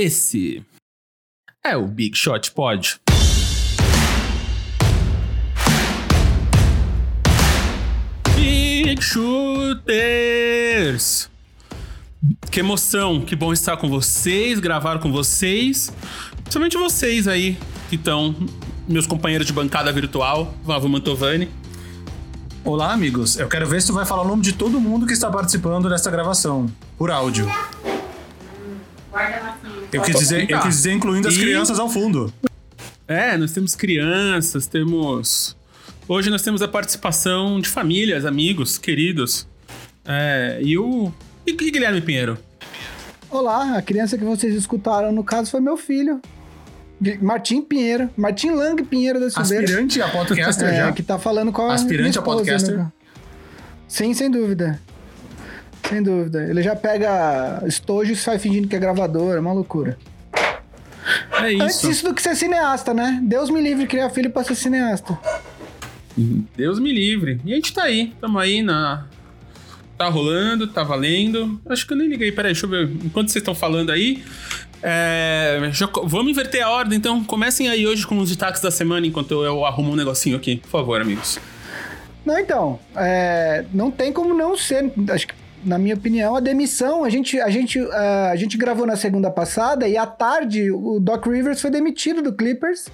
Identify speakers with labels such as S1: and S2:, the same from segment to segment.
S1: Esse é o Big Shot Pod. Big Shooters! Que emoção, que bom estar com vocês, gravar com vocês. Principalmente vocês aí que estão, meus companheiros de bancada virtual, Vavo Mantovani.
S2: Olá, amigos. Eu quero ver se tu vai falar o nome de todo mundo que está participando dessa gravação, por áudio. Eu quis dizer, eu quis dizer incluindo as
S1: E-
S2: crianças ao fundo.
S1: É, nós temos crianças, temos. Hoje nós temos a participação de famílias, amigos, queridos. É, e o. E, e Guilherme Pinheiro?
S3: Olá, a criança que vocês escutaram, no caso, foi meu filho. Martim Pinheiro. Martim Lang Pinheiro da Silveira.
S2: Aspirante a podcaster
S3: É,
S2: já.
S3: que tá falando com a
S2: Aspirante
S3: minha
S2: a
S3: esposa,
S2: podcaster?
S3: né? Sim, sem dúvida. Sem dúvida. Ele já pega estojo e sai fingindo que é gravador, é uma loucura.
S1: É
S3: Antes
S1: isso.
S3: isso do que ser cineasta, né? Deus me livre criar filho pra ser cineasta.
S1: Deus me livre. E a gente tá aí, tamo aí na. Tá rolando, tá valendo. Acho que eu nem liguei, peraí, deixa eu ver. Enquanto vocês estão falando aí. é, já vamos inverter a ordem, então comecem aí hoje com os destaques da semana enquanto eu, eu arrumo um negocinho aqui. Por favor, amigos.
S3: Não, então, é, não tem como não ser, acho que, na minha opinião, a demissão, a gente, a gente, ah, a gente gravou na segunda passada e à tarde o Doc Rivers foi demitido do Clippers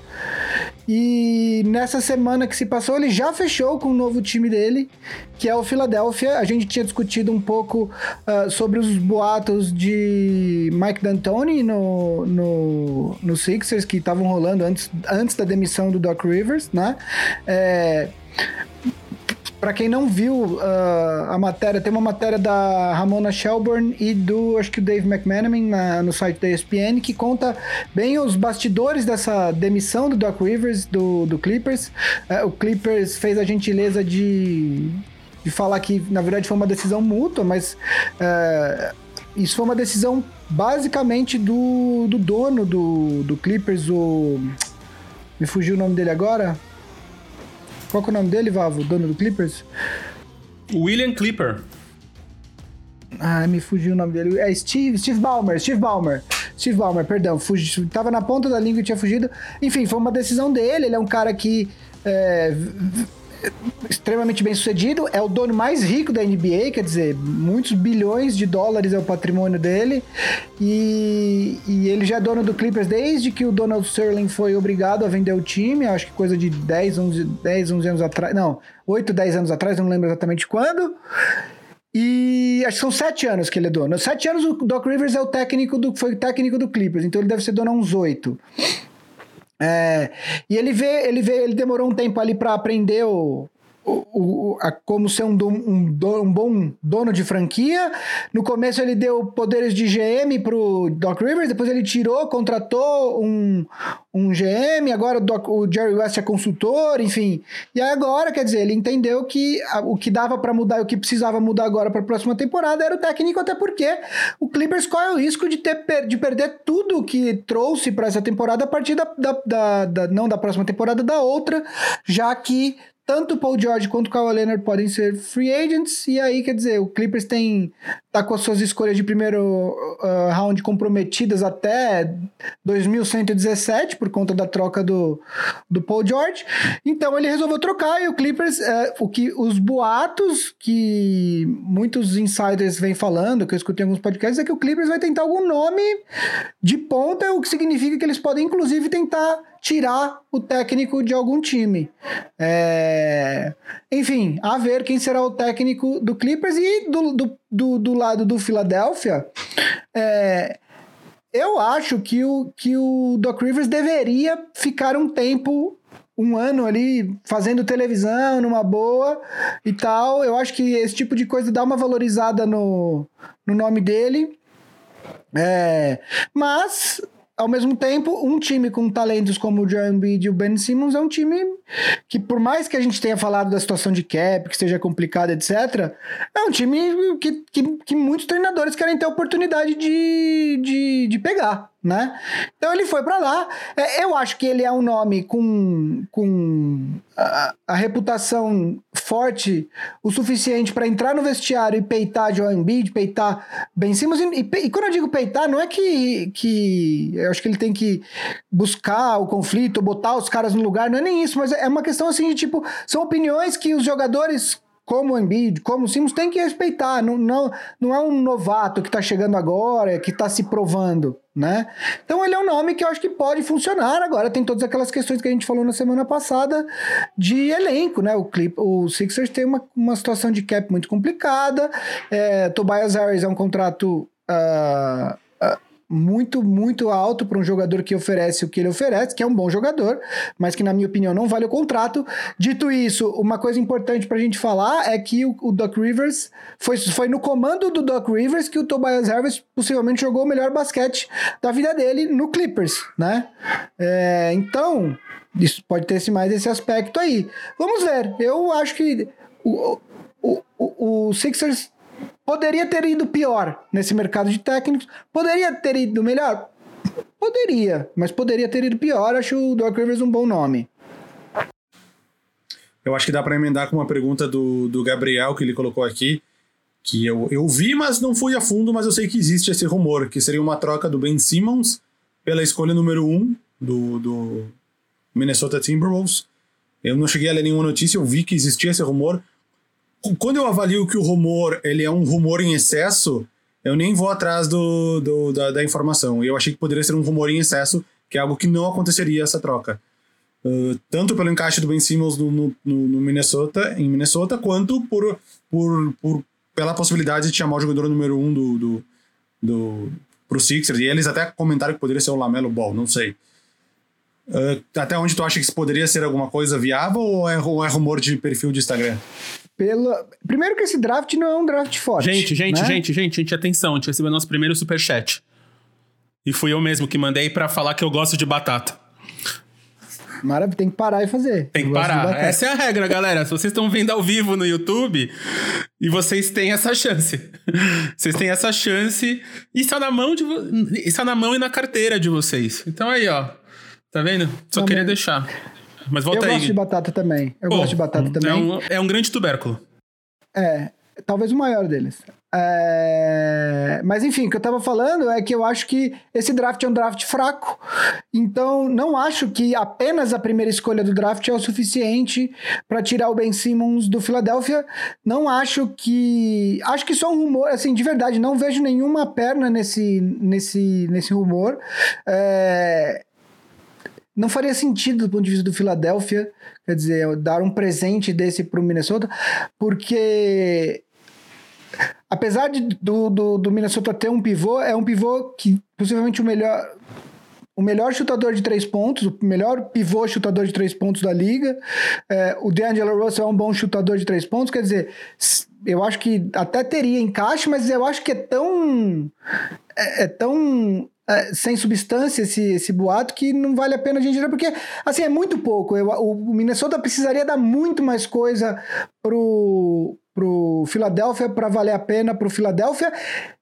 S3: e nessa semana que se passou ele já fechou com o novo time dele, que é o Philadelphia. A gente tinha discutido um pouco ah, sobre os boatos de Mike D'Antoni no, no, no Sixers que estavam rolando antes, antes da demissão do Doc Rivers, né? É, Pra quem não viu ah, a matéria, tem uma matéria da Ramona Shelburne e do, acho que o Dave McManaman na- no site da ESPN, que conta bem os bastidores dessa demissão do Doc Rivers, do, do Clippers. Eh, o Clippers fez a gentileza de, de falar que, na verdade, foi uma decisão mútua, mas eh, isso foi uma decisão basicamente do, do dono do, do Clippers, o... Me fugiu o nome dele agora? Qual que é o nome dele, Vavo? O dono do Clippers?
S1: William Clipper.
S3: Ah, me fugiu o nome dele. É Steve, Steve Ballmer, Steve Ballmer. Steve Ballmer, perdão, fugi, tava na ponta da língua e tinha fugido. Enfim, foi uma decisão dele. Ele é um cara que é, extremamente bem sucedido, é o dono mais rico da NBA, quer dizer, muitos bilhões de dólares é o patrimônio dele. E, e ele já é dono do Clippers desde que o Donald Sterling foi obrigado a vender o time, acho que coisa de 10, 11, 10, 11 anos atrás. Não, 8, 10 anos atrás, não lembro exatamente quando. E acho que são sete anos que ele é dono. Sete anos o Doc Rivers é o técnico do, foi o técnico do Clippers, então ele deve ser dono há uns oito. É, e ele vê, ele vê, ele demorou um tempo ali para aprender o, o, o- a, como ser um, um, um bom dono de franquia. No começo ele deu poderes de GM pro Doc Rivers, depois ele tirou, contratou um, um GM, agora o, Doc- o Jerry West é consultor, enfim. E agora, quer dizer, ele entendeu que a- o que dava para mudar e o que precisava mudar agora para a próxima temporada era o técnico, até porque o Clippers corre o risco de, ter, de perder tudo que trouxe para essa temporada a partir da, da, da- da- não da próxima temporada, da outra, já que tanto o Paul George quanto o Kawhi Leonard podem ser free agents, e aí, quer dizer, o Clippers tem tá com as suas escolhas de primeiro uh, round comprometidas até 2117 por conta da troca do, do Paul George. Então ele resolveu trocar e o Clippers, é, o que os boatos que muitos insiders vêm falando, que eu escutei em alguns podcasts, é que o Clippers vai tentar algum nome de ponta, o que significa que eles podem inclusive tentar tirar o técnico de algum time. É, Enfim, a ver quem será o técnico do Clippers e do, do, do, do lado do Philadelphia. É, eu acho que o, que o Doc Rivers deveria ficar um tempo, um ano ali, fazendo televisão numa boa e tal. Eu acho que esse tipo de coisa dá uma valorizada no, no nome dele. É, mas, ao mesmo tempo, um time com talentos como o Joel Embiid e o Ben Simmons é um time que, por mais que a gente tenha falado da situação de cap, que seja complicada, etc., é um time que, que, que muitos treinadores querem ter a oportunidade de, de, de pegar. Né? Então ele foi para lá. É, eu acho que ele é um nome com, com a, a reputação forte o suficiente para entrar no vestiário e peitar Joel Embiid, peitar Ben Simmons. E, e, e, quando eu digo peitar, não é que, que eu acho que ele tem que buscar o conflito, botar os caras no lugar, não é nem isso, mas é uma questão assim de tipo, são opiniões que os jogadores como o Embiid, como o Simmons, tem que respeitar. Não, não, não é um novato que está chegando agora, que está se provando, né? Então ele é um nome que eu acho que pode funcionar. Agora tem todas aquelas questões que a gente falou na semana passada de elenco, né? O, Clip, o Sixers tem uma, uma situação de cap muito complicada. É, Tobias Harris é um contrato... Uh, muito, muito alto para um jogador que oferece o que ele oferece, que é um bom jogador, mas que, na minha opinião, não vale o contrato. Dito isso, uma coisa importante para a gente falar é que o, o Doc Rivers foi, foi no comando do Doc Rivers que o Tobias Harris possivelmente jogou o melhor basquete da vida dele no Clippers, né? É, então, isso pode ter mais esse aspecto aí. Vamos ver. Eu acho que o, o, o, o Sixers Poderia ter ido pior nesse mercado de técnicos. Poderia ter ido melhor? Poderia, mas poderia ter ido pior. Acho o Doc Rivers um bom nome.
S2: Eu acho que dá para emendar com uma pergunta do, do Gabriel que ele colocou aqui, que eu, eu vi, mas não fui a fundo, mas eu sei que existe esse rumor, que seria uma troca do Ben Simmons pela escolha número 1 um do, do Minnesota Timberwolves. Eu não cheguei a ler nenhuma notícia, eu vi que existia esse rumor quando eu avalio que o rumor ele é um rumor em excesso, eu nem vou atrás do, do da, da, informação. Eu achei que poderia ser um rumor em excesso, que é algo que não aconteceria essa troca. Uh, tanto pelo encaixe do Ben Simmons no, no, no, Minnesota, em Minnesota, quanto por, por, por, pela possibilidade de chamar o jogador número um do, do, do, pro Sixers. E eles até comentaram que poderia ser o Lamelo Ball, não sei. Uh, até onde tu acha que isso poderia ser alguma coisa viável ou é, ou é rumor de perfil de Instagram?
S3: Pela. Primeiro que esse draft não é um draft forte.
S1: Gente, gente, né? gente, gente, gente, atenção, a gente recebeu nosso primeiro superchat. E fui eu mesmo que mandei para falar que eu gosto de batata.
S3: Maravilha, tem que parar e fazer.
S1: Tem que parar. Essa é a regra, galera. Se vocês estão vendo ao vivo no YouTube, e vocês têm essa chance. vocês têm essa chance. E está na mão de está na mão e na carteira de vocês. Então aí, ó. Tá vendo? Só Também. queria deixar. Mas volta
S3: eu
S1: aí.
S3: Eu gosto de batata também. Eu Pô, gosto de batata também.
S1: É um, é um grande tubérculo.
S3: É, talvez o maior deles. É... Mas enfim, o que eu tava falando é que eu acho que esse draft é um draft fraco. Então, não acho que apenas a primeira escolha do draft é o suficiente para tirar o Ben Simmons do Philadelphia. Não acho que. Acho que só um rumor, assim, de verdade, não vejo nenhuma perna nesse, nesse, nesse rumor. É não faria sentido do ponto de vista do Philadelphia, quer dizer, dar um presente desse para o Minnesota, porque apesar de, do, do, do, Minnesota ter um pivô, é um pivô que possivelmente o melhor o melhor chutador de três pontos, o melhor pivô chutador de três pontos da liga. É, o D'Angelo Russell é um bom chutador de três pontos, quer dizer, eu acho que até teria encaixe, mas eu acho que é tão é, é tão é, sem substância esse, esse boato que não vale a pena a gente ir, porque assim é muito pouco. Eu, o Minnesota precisaria dar muito mais coisa pro, pro Philadelphia para valer a pena pro Philadelphia.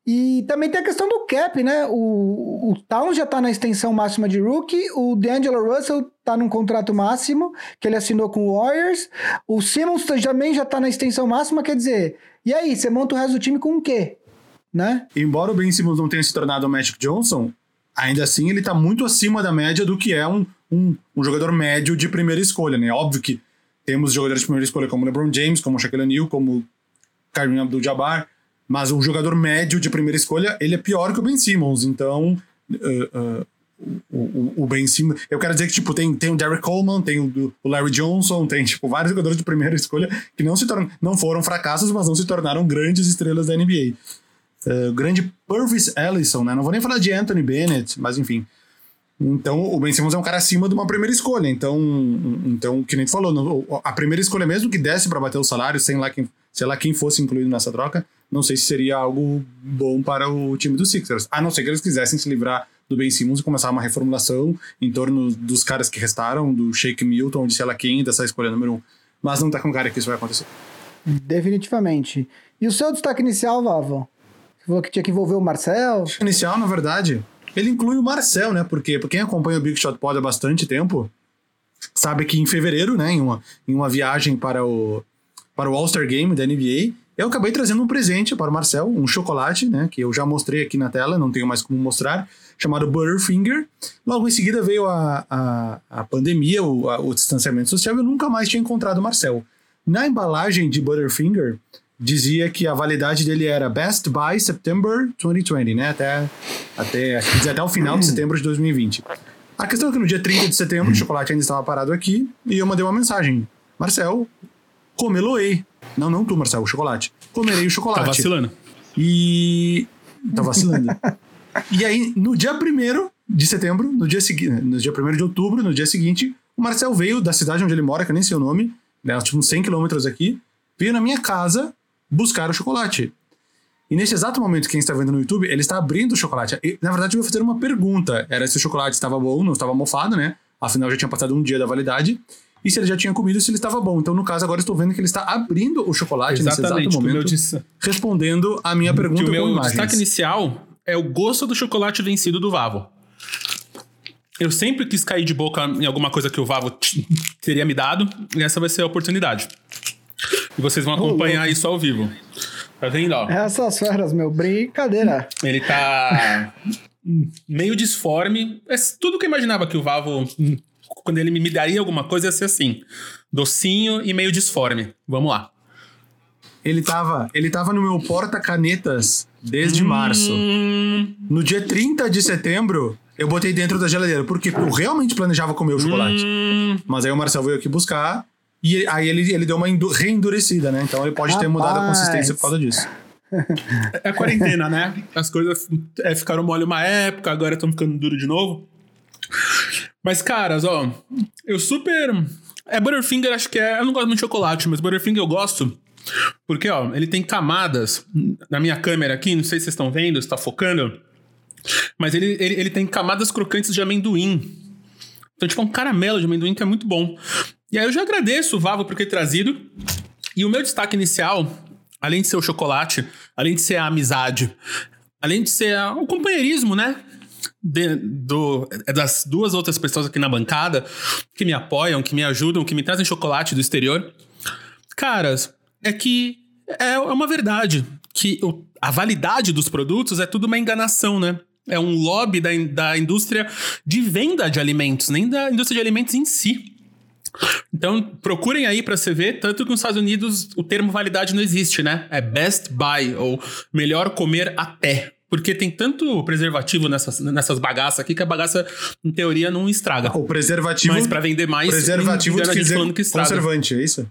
S3: E também tem a questão do cap, né? O, o Towns já tá na extensão máxima de rookie, o D'Angelo Russell tá num contrato máximo que ele assinou com o Warriors, o Simmons também já tá na extensão máxima, quer dizer, e aí, você monta o resto do time com o quê? Né?
S2: Embora o Ben Simmons não tenha se tornado o Magic Johnson, ainda assim ele está muito acima da média do que é um, um, um, jogador médio de primeira escolha, né? Óbvio que temos jogadores de primeira escolha como LeBron James, como Shaquille O'Neal, como Kareem Abdul-Jabbar, mas um jogador médio de primeira escolha, ele é pior que o Ben Simmons, então... Uh, uh, o, o, Ben Simmons. Eu quero dizer que, tipo, tem, tem o Derek Coleman, tem o, o, Larry Johnson, tem, tipo, vários jogadores de primeira escolha que não se tornam, não foram fracassos, mas não se tornaram grandes estrelas da NBA. O grande Purvis Ellison, né? Não vou nem falar de Anthony Bennett, mas enfim. Então, o Ben Simmons é um cara acima de uma primeira escolha. Então, então que nem tu falou, a primeira escolha, mesmo que desse para bater o salário, sem lá quem, sei lá quem fosse incluído nessa troca, não sei se seria algo bom para o time dos Sixers. A não ser que eles quisessem se livrar do Ben Simmons e começar uma reformulação em torno dos caras que restaram, do Shake Milton, de sei lá quem, dessa escolha número um. Mas não tá com cara que isso vai acontecer.
S3: Definitivamente. E o seu destaque inicial, Vavo? Falou que tinha que envolver o Marcel.
S2: Inicial, na verdade, ele inclui o Marcel, né? Porque quem acompanha o Big Shot Pod há bastante tempo sabe que em fevereiro, né, em uma, em uma viagem para o, para o All-Star Game da NBA, eu acabei trazendo um presente para o Marcel, um chocolate, né, que eu já mostrei aqui na tela, não tenho mais como mostrar, chamado Butterfinger. Logo em seguida veio a, a, a pandemia, o, a, o distanciamento social, e eu nunca mais tinha encontrado o Marcel. Na embalagem de Butterfinger, dizia que a validade dele era Best by September 2020, né? Até, até, até o final de setembro de 2020. A questão é que no dia 30 de setembro o chocolate ainda estava parado aqui e eu mandei uma mensagem. Marcel, comeloei. Não, não tu, Marcel, o chocolate. Comerei o chocolate.
S1: Tá vacilando.
S2: E. Tá vacilando. e aí, no dia 1 de setembro, no dia seguinte, no dia 1 de outubro, no dia seguinte, o Marcel veio da cidade onde ele mora, que eu nem sei o nome, né, tipo uns 100 quilômetros aqui, veio na minha casa buscar o chocolate. E nesse exato momento, quem está vendo no YouTube, ele está abrindo o chocolate. E, na verdade, eu ia fazer uma pergunta. Era se o chocolate estava bom, não estava mofado, né? Afinal, já tinha passado um dia da validade. E se ele já tinha comido, se ele estava bom. Então, no caso, agora estou vendo que ele está abrindo o chocolate
S1: Exatamente,
S2: nesse exato momento,
S1: disse...
S2: respondendo a minha pergunta
S1: que o meu
S2: imagens.
S1: destaque inicial é o gosto do chocolate vencido do Vavo. Eu sempre quis cair de boca em alguma coisa que o Vavo teria me dado, e essa vai ser a oportunidade. E vocês vão acompanhar isso ao vivo. Tá vendo, ó?
S3: Essas feras, meu, brincadeira.
S1: Ele tá meio disforme. É tudo que eu imaginava que o Vavo, quando ele me daria alguma coisa, ia ser assim. Docinho e meio disforme. Vamos lá.
S2: Ele tava, ele tava no meu porta-canetas desde
S1: Hum.
S2: março. No dia 30 de setembro, eu botei dentro da geladeira, porque eu realmente planejava comer o chocolate.
S1: Hum,
S2: Mas aí o Marcel veio aqui buscar. E aí ele, ele deu uma endu- reendurecida, né? Então ele pode ter mudado a
S3: Rapaz.
S2: consistência por causa disso.
S1: é a quarentena, né? As coisas é, ficaram mole uma época, agora estão ficando duro de novo. Mas, caras, ó, eu super. É Butterfinger, acho que é. Eu não gosto muito de chocolate, mas Butterfinger eu gosto. Porque, ó, ele tem camadas na minha câmera aqui, não sei se vocês estão vendo, se tá focando. Mas ele, ele, ele tem camadas crocantes de amendoim. Então, tipo, é um caramelo de amendoim que é muito bom. E aí eu já agradeço o Vavo por ter trazido. E o meu destaque inicial, além de ser o chocolate, além de ser a amizade, além de ser o companheirismo, né? De- do, é das duas outras pessoas aqui na bancada que me apoiam, que me ajudam, que me trazem chocolate do exterior. Caras, é que é uma verdade que o- a validade dos produtos é tudo uma enganação, né? É um lobby da, da indústria de venda de alimentos, nem da indústria de alimentos em si. Então, procurem aí pra você ver, tanto que nos Estados Unidos o termo validade não existe, né? É best buy, ou melhor comer até. Porque tem tanto preservativo nessas, nessas bagaças aqui que a bagaça, em teoria, não estraga.
S2: O preservativo.
S1: Mas pra vender mais,
S2: preservativo
S1: gente
S2: dizer
S1: falando que estraga.
S2: conservante, é isso?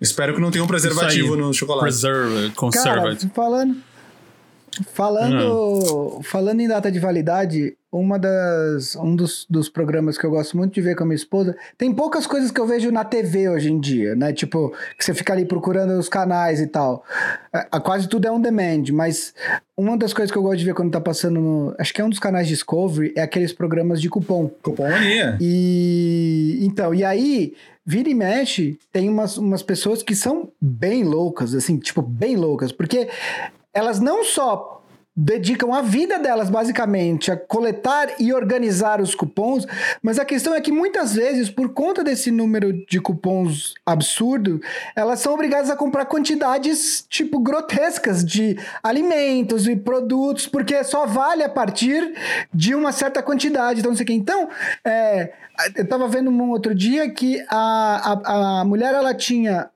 S2: Espero que não tenha um preservativo no chocolate.
S1: Preserve,
S3: Cara,
S1: conservate.
S3: Falando. Falando, falando em data de validade, uma das, um dos, dos programas que eu gosto muito de ver com a minha esposa, tem poucas coisas que eu vejo na TV hoje em dia, né? Tipo, que você fica ali procurando os canais e tal. É, quase tudo é on demand, mas uma das coisas que eu gosto de ver quando tá passando no. Acho que é um dos canais Discovery, é aqueles programas de cupom.
S2: Cupom mania.
S3: E então, e aí, vira e mexe, tem umas, umas pessoas que são bem loucas, assim, tipo, bem loucas, porque elas não só dedicam a vida delas basicamente a coletar e organizar os cupons, mas a questão é que muitas vezes, por conta desse número de cupons absurdo, elas são obrigadas a comprar quantidades tipo grotescas de alimentos e produtos, porque só vale a partir de uma certa quantidade, então não sei o que. Então, é, eu tava vendo um outro dia que a, a, a mulher ela tinha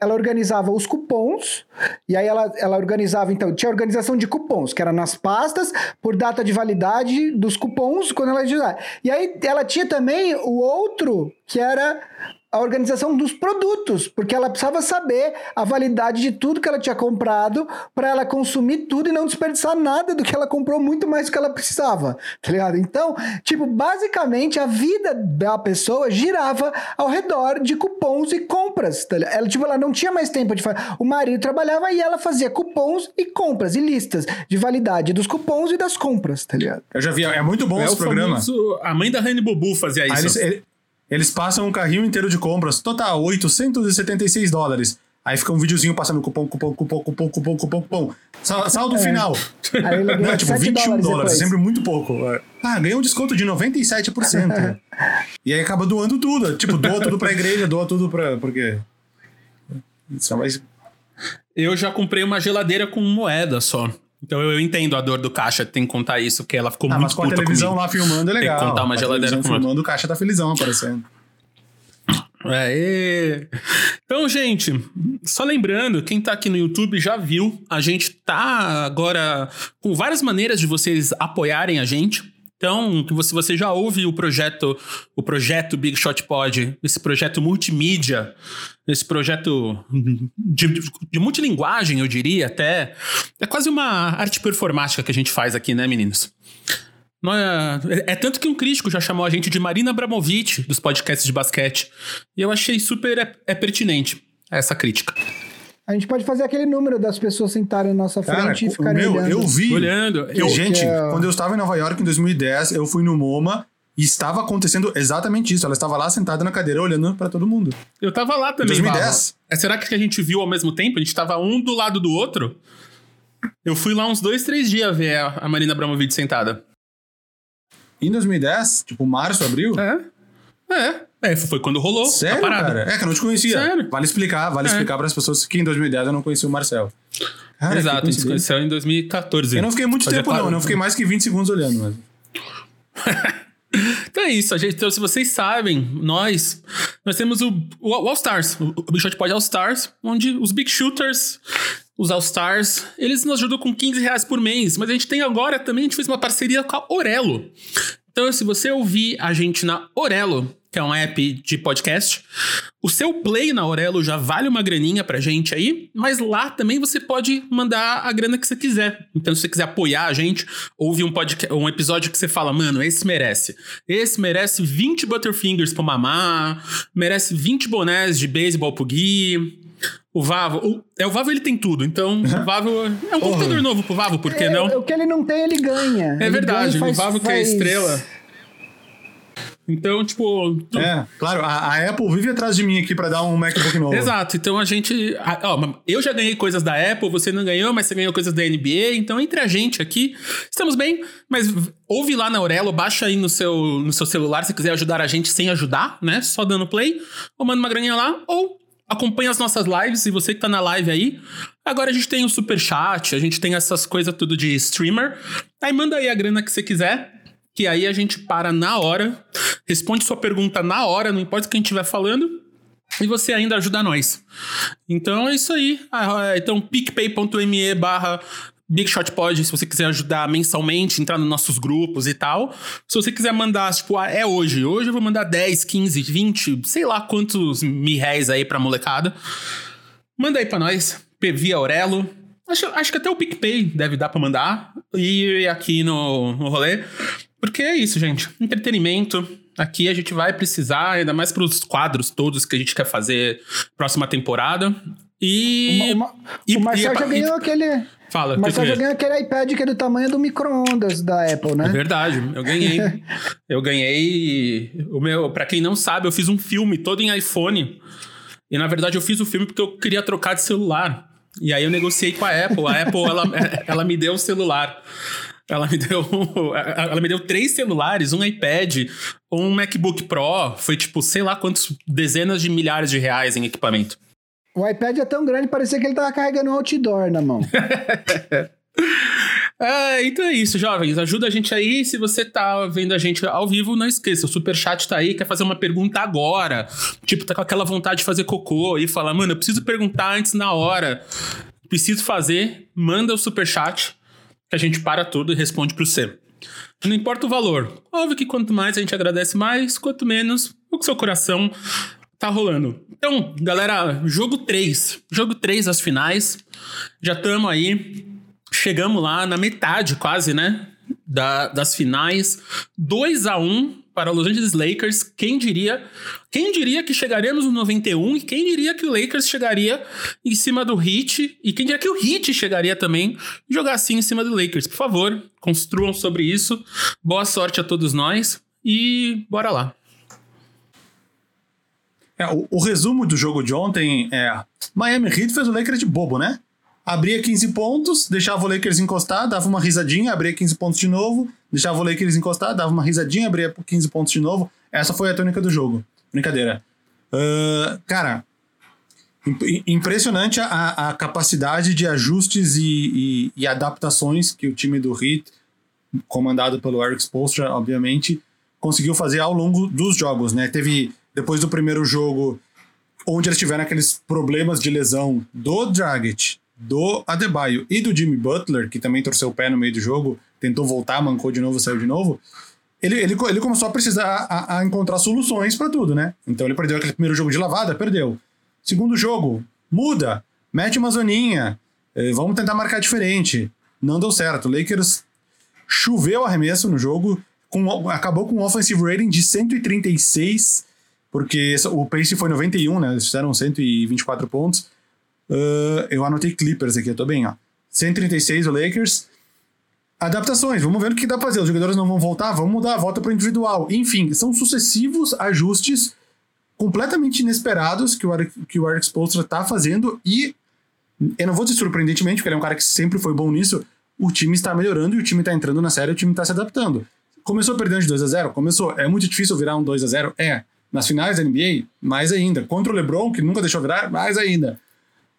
S3: ela organizava os cupons, e aí ela, ela organizava, então, tinha organização de cupons, que era nas pastas, por data de validade dos cupons, quando ela usar. E aí ela tinha também o outro, que era a organização dos produtos, porque ela precisava saber a validade de tudo que ela tinha comprado para ela consumir tudo e não desperdiçar nada do que ela comprou, muito mais do que ela precisava, tá ligado? Então, tipo, basicamente a vida da pessoa girava ao redor de cupons e compras, tá ligado? Ela, tipo, ela não tinha mais tempo de fazer. O marido trabalhava e ela fazia cupons e compras e listas de validade dos cupons e das compras, tá ligado?
S2: Eu já vi, é muito bom
S1: É
S2: esse
S1: o
S2: programa.
S1: famoso- a mãe da Rani Bubu fazia
S2: Aí
S1: isso.
S2: eles, ele- eles passam um carrinho inteiro de compras, total 876 dólares. Aí fica um videozinho passando cupom, cupom, cupom, cupom, cupom, cupom, cupom. Sa- Saldo
S3: É.
S2: final.
S3: Aí ele
S2: Não, é tipo
S3: 7
S2: 21
S3: dólares
S2: dólares, sempre muito pouco. Ah, ganhou um desconto de 97%. e aí acaba doando tudo. Tipo, doa tudo pra igreja, doa tudo pra. Porque. Isso é mais.
S1: Eu já comprei uma geladeira com moeda só. Então eu entendo a dor do caixa, tem que contar isso, que ela ficou
S2: Ah,
S1: muito
S2: mas com a televisão
S1: comigo.
S2: lá filmando é
S1: Tem que
S2: legal.
S1: contar uma
S2: a
S1: geladeira uma-
S2: filmando, o caixa tá felizão aparecendo.
S1: É, e- Então, gente, só lembrando, quem tá aqui no YouTube já viu, a gente tá agora com várias maneiras de vocês apoiarem a gente. Então, você, você já ouve o projeto, o projeto Big Shot Pod, esse projeto multimídia, esse projeto de, de multilinguagem, eu diria até. É quase uma arte performática que a gente faz aqui, né, meninos? Não é, é tanto que um crítico já chamou a gente de Marina Abramovic dos podcasts de basquete. E eu achei super é, é pertinente essa crítica.
S3: A gente pode fazer aquele número das pessoas sentarem na nossa
S2: Cara,
S3: frente e ficarem
S2: meu,
S3: olhando.
S2: eu vi.
S1: Olhando. Eu,
S2: gente,
S3: que é-
S2: quando eu estava em Nova York em 2010, eu fui no MoMA e estava acontecendo exatamente isso. Ela estava lá sentada na cadeira olhando pra todo mundo.
S1: eu tava lá também.
S2: 2010?
S1: Vava. É, será que a gente viu ao mesmo tempo? A gente tava um do lado do outro? Eu fui lá uns dois, três dias ver a, a Marina Abramovic sentada.
S2: Em 2010, tipo, março, abril.
S1: É. É. É, foi quando rolou
S2: Sério,
S1: parada.
S2: cara? É que eu não te conhecia.
S1: Sério?
S2: Vale explicar, vale
S1: É.
S2: explicar para as pessoas que em 2010 eu não conhecia o Marcel. Cara,
S1: Exato, a gente se conheceu em 2014.
S2: Eu não fiquei muito
S1: Fazia
S2: tempo, não. não fiquei mais que 20 segundos olhando. Mas...
S1: Então é isso, a gente, se vocês sabem, nós nós temos o, o All Stars, o, o Big Shot Pod All Stars, onde os Big Shooters, os All Stars, eles nos ajudam com 15 reais por mês, mas a gente tem agora também, a gente fez uma parceria com a Orelo. Então, se você ouvir a gente na Orelo, que é um app de podcast, o seu play na Orelo já vale uma graninha pra gente aí, mas lá também você pode mandar a grana que você quiser. Então, se você quiser apoiar a gente, ouve um, podcast, um episódio que você fala, mano, esse merece. Esse merece 20 Butterfingers pro Mamá, merece 20 bonés de beisebol pro Gui. O Vavo, o, é, o Vavo ele tem tudo, então o Vavo é um computador novo pro Vavo, por que
S3: É,
S1: não?
S3: O que ele não tem, ele ganha.
S1: É
S3: Ele
S1: verdade,
S3: ganha e
S1: o
S3: faz-
S1: Vavo que é
S3: faz-
S1: estrela. Então, tipo. tu-
S2: É, claro, a, a Apple vive atrás de mim aqui pra dar um MacBook novo.
S1: Exato, então a gente. a- ó, eu já ganhei coisas da Apple, você não ganhou, mas você ganhou coisas da NBA, então entre a gente aqui, estamos bem, mas ouve lá na Aurelo, baixa aí no seu, no seu celular se quiser ajudar a gente sem ajudar, né? Só dando play, ou manda uma graninha lá, ou acompanha as nossas lives, e você que tá na live aí. Agora a gente tem o super chat, a gente tem essas coisas tudo de streamer. Aí manda aí a grana que você quiser. Que aí a gente para na hora, responde sua pergunta na hora, não importa o que a gente estiver falando, e você ainda ajuda nós. Então é isso aí. Ah, é, Então, picpay.me barra BigShotPod, se você quiser ajudar mensalmente, entrar nos nossos grupos e tal. Se você quiser mandar, tipo, ah, é hoje. Hoje eu vou mandar 10, 15, 20, sei lá quantos mil réis aí pra molecada. Manda aí pra nós, via Aurelo. Acho, acho que até o PicPay deve dar pra mandar. E aqui no, no rolê. Porque é isso, gente. Entretenimento. Aqui a gente vai precisar, ainda mais pros quadros todos que a gente quer fazer próxima temporada. E.
S3: Uma- uma-
S1: e-
S3: o Marcel
S1: e-
S3: já
S1: e-
S3: ganhou aquele.
S1: Fala,
S3: O Marcel já ganhou aquele iPad que é do tamanho do micro-ondas da Apple, né?
S1: É verdade, eu ganhei. eu ganhei. O meu, para quem não sabe, eu fiz um filme todo em iPhone. E na verdade eu fiz o filme porque eu queria trocar de celular. E aí eu negociei com a Apple. A Apple ela, ela me deu o celular. Ela me deu, ela me deu três celulares, um iPad, um MacBook Pro. Foi tipo, sei lá quantos dezenas de milhares de reais em equipamento.
S3: O iPad é tão grande, parecia que ele tava carregando um outdoor na mão.
S1: É, então é isso, jovens. Ajuda a gente aí. Se você tá vendo a gente ao vivo, não esqueça. O superchat tá aí, quer fazer uma pergunta agora. Tipo, tá com aquela vontade de fazer cocô e falar, mano, eu preciso perguntar antes na hora. Preciso fazer, manda o superchat que a gente para tudo e responde pro você. Não importa o valor. Óbvio que quanto mais a gente agradece mais, quanto menos o que seu coração tá rolando. Então, galera, jogo 3. Jogo 3 as finais. Já estamos aí. Chegamos lá na metade, quase, né? Da- das finais. 2 a 1 para Los Angeles Lakers. Quem diria? Quem diria que chegaremos no 91 e quem diria que o Lakers chegaria em cima do Heat e quem diria que o Heat chegaria também jogar assim em cima do Lakers? Por favor, construam sobre isso. Boa sorte a todos nós e bora lá.
S2: É, o, o resumo do jogo de ontem é: Miami Heat fez o Lakers de bobo, né? Abria 15 pontos, deixava o Lakers encostar, dava uma risadinha, abria 15 pontos de novo, deixava o Lakers encostar, dava uma risadinha, abria 15 pontos de novo. Essa foi a tônica do jogo. Brincadeira. Uh, cara, imp- impressionante a, a, capacidade de ajustes e, e, e, adaptações que o time do Heat, comandado pelo Eric Spoelstra, obviamente, conseguiu fazer ao longo dos jogos, né? Teve, depois do primeiro jogo, onde eles tiveram aqueles problemas de lesão do Dragic, do Adebayo e do Jimmy Butler, que também torceu o pé no meio do jogo, tentou voltar, mancou de novo, saiu de novo. Ele, ele, ele começou a precisar a, a encontrar soluções para tudo, né? Então ele perdeu aquele primeiro jogo de lavada, perdeu. Segundo jogo, muda, mete uma zoninha, eh, vamos tentar marcar diferente. Não deu certo. Lakers choveu arremesso no jogo, com, acabou com um offensive rating de 136, porque o pace foi 91, né? Eles fizeram 124 pontos. Uh, eu anotei Clippers aqui, eu tô bem, ó. 136 o Lakers. Adaptações, vamos ver o que dá pra fazer. Os jogadores não vão voltar, vamos mudar, volta pro individual. Enfim, são sucessivos ajustes completamente inesperados que o Eric, que o Eric Spoelstra tá fazendo e eu não vou dizer surpreendentemente, porque ele é um cara que sempre foi bom nisso, o time está melhorando e o time está entrando na série, o time está se adaptando. Começou perdendo de 2 a 0 Começou. É muito difícil virar um 2 a 0 É. Nas finais da NBA, mais ainda. Contra o LeBron, que nunca deixou virar, mais ainda.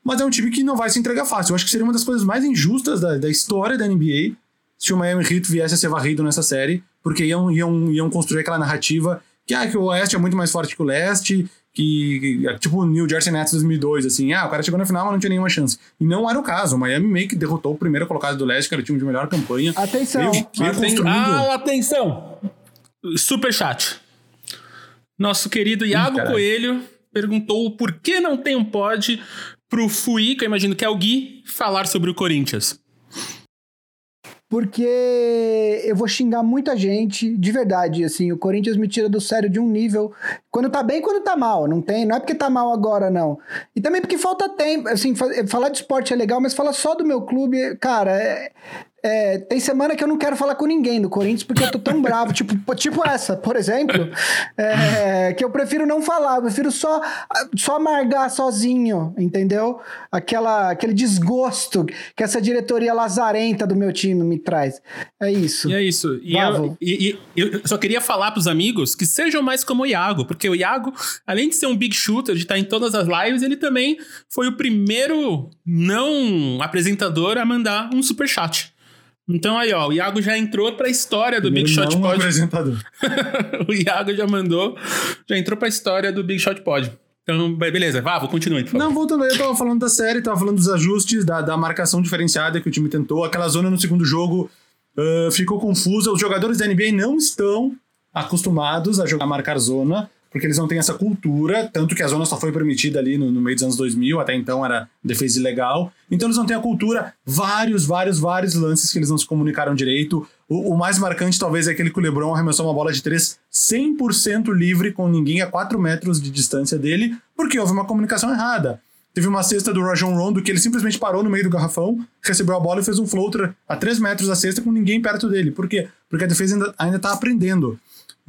S2: Mas é um time que não vai se entregar fácil. Eu acho que seria uma das coisas mais injustas da, da história da NBA se o Miami Heat viesse a ser varrido nessa série, porque iam, iam, iam construir aquela narrativa que, ah, que o Oeste é muito mais forte que o Leste, que, que tipo o New Jersey Nets 2002, assim, ah, o cara chegou na final, mas não tinha nenhuma chance. E não era o caso. O Miami meio que derrotou o primeiro colocado do Leste, que era o time de melhor campanha.
S3: Atenção.
S1: Meio, meio Aten. Ah, atenção. Super chat. Nosso querido Iago Ih, Coelho perguntou por que não tem um pod pro Fui, que eu imagino que é o Gui, falar sobre o Corinthians
S3: porque eu vou xingar muita gente, de verdade, assim, o Corinthians me tira do sério de um nível, quando tá bem quando tá mal, não tem, não é porque tá mal agora, não. E também porque falta tempo, assim, falar de esporte é legal, mas falar só do meu clube, cara, é, é, tem semana que eu não quero falar com ninguém do Corinthians porque eu tô tão bravo, tipo, tipo essa, por exemplo, é, que eu prefiro não falar, eu prefiro só, só amargar sozinho, entendeu? Aquela, aquele desgosto que essa diretoria lazarenta do meu time me traz. É isso.
S1: E é isso. E eu, e, e eu, só queria falar pros amigos que sejam mais como o Iago, porque o Iago, além de ser um big shooter, de estar em todas as lives, ele também foi o primeiro não apresentador a mandar um super chat. Então aí, ó, o Iago já entrou pra história do Big Shot Pod. apresentador. o Iago já mandou, já entrou pra história do Big Shot Pod. Então, beleza, vá, vou continuar.
S2: Não, voltando aí, eu tava falando da série, tava falando dos ajustes, da, da marcação diferenciada que o time tentou. Aquela zona no segundo jogo uh, ficou confusa. Os jogadores da NBA não estão acostumados a jogar marcar zona porque eles não têm essa cultura, tanto que a zona só foi permitida ali no, no, meio dos anos 2000, até então era defesa ilegal. Então eles não têm a cultura, vários, vários, vários lances que eles não se comunicaram direito. O, o mais marcante talvez é aquele que o LeBron arremessou uma bola de três 100% livre, com ninguém a 4 metros de distância dele, porque houve uma comunicação errada. Teve uma cesta do Rajon Rondo que ele simplesmente parou no meio do garrafão, recebeu a bola e fez um floater a 3 metros da cesta com ninguém perto dele. Por quê? Porque a defesa ainda, ainda tá aprendendo.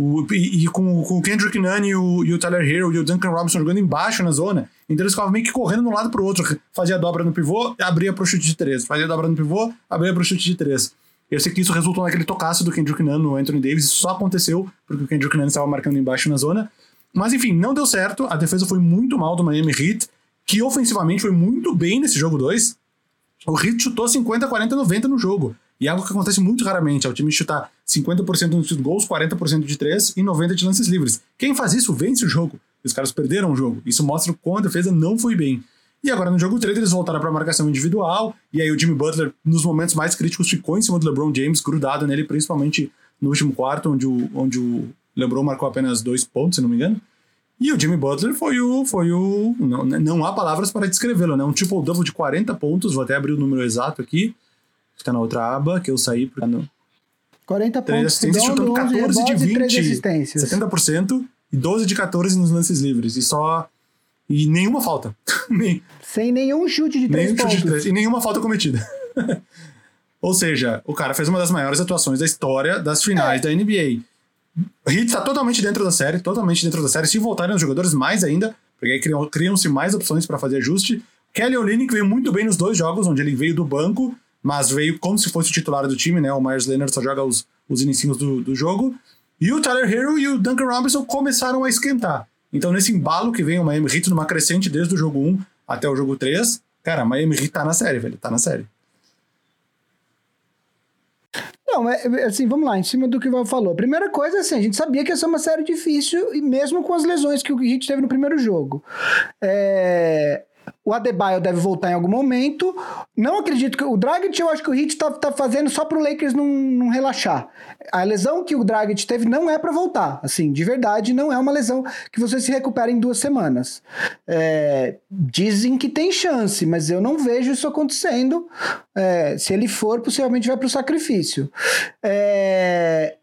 S2: O, e, e com, com, o Kendrick Nunn e o, e o Tyler Hero e o Duncan Robinson jogando embaixo na zona, então eles ficavam meio que correndo de um lado pro outro. Fazia dobra no pivô, abria pro chute de três. Fazia dobra no pivô, abria pro chute de três. Eu sei que isso resultou naquele tocaço do Kendrick Nunn no Anthony Davis. Isso só aconteceu porque o Kendrick Nunn estava marcando embaixo na zona. Mas enfim, não deu certo. A defesa foi muito mal do Miami Heat, que ofensivamente foi muito bem nesse jogo 2. O Heat chutou 50, 40, 90 no jogo. E é algo que acontece muito raramente, é o time chutar 50% nos gols, 40% de 3 e 90% de lances livres. Quem faz isso vence o jogo. Os caras perderam o jogo. Isso mostra o quão a defesa não foi bem. E agora no jogo 3 eles voltaram para marcação individual, e aí o Jimmy Butler, nos momentos mais críticos, ficou em cima do LeBron James, grudado nele, principalmente no último quarto, onde o, onde o LeBron marcou apenas dois pontos, se não me engano. E o Jimmy Butler foi o. Foi o não, não há palavras para descrevê-lo, né? Um triple-double de 40 pontos, vou até abrir o número exato aqui que tá na outra aba, que eu saí. No...
S3: 40 pontos, assistências,
S2: chutando 14 de 20, 70% e 12 de 14 nos lances livres. E só. E nenhuma falta.
S3: Sem nenhum chute de 3 pontos. Chute de 3,
S2: e nenhuma falta cometida. Ou seja, o cara fez uma das maiores atuações da história das finais é. da NBA. O Heat está totalmente dentro da série, totalmente dentro da série. Se voltarem os jogadores, mais ainda, porque aí criam- criam-se mais opções para fazer ajuste. Kelly Olynyk veio muito bem nos dois jogos, onde ele veio do banco, mas veio como se fosse o titular do time, né? O Myers Leonard só joga os, os inicinhos do, do jogo. E o Tyler Hero e o Duncan Robinson começaram a esquentar. Então, nesse embalo que vem o Miami Heat numa crescente desde o jogo 1 até o jogo 3, cara, Miami Heat tá na série, velho. Tá na série.
S3: Não, é, é, assim, vamos lá, em cima do que o Val falou. Primeira coisa, assim, a gente sabia que ia ser uma série difícil, e mesmo com as lesões que o Heat teve no primeiro jogo. É, O Adebayo deve voltar em algum momento. Não acredito que. O Dragic, eu acho que o Heat tá, tá fazendo só pro Lakers não, não relaxar. A lesão que o Dragic teve não é para voltar. Assim, de verdade, não é uma lesão que você se recupera em duas semanas. É, dizem que tem chance, mas eu não vejo isso acontecendo. É, se ele for, possivelmente vai pro sacrifício. É,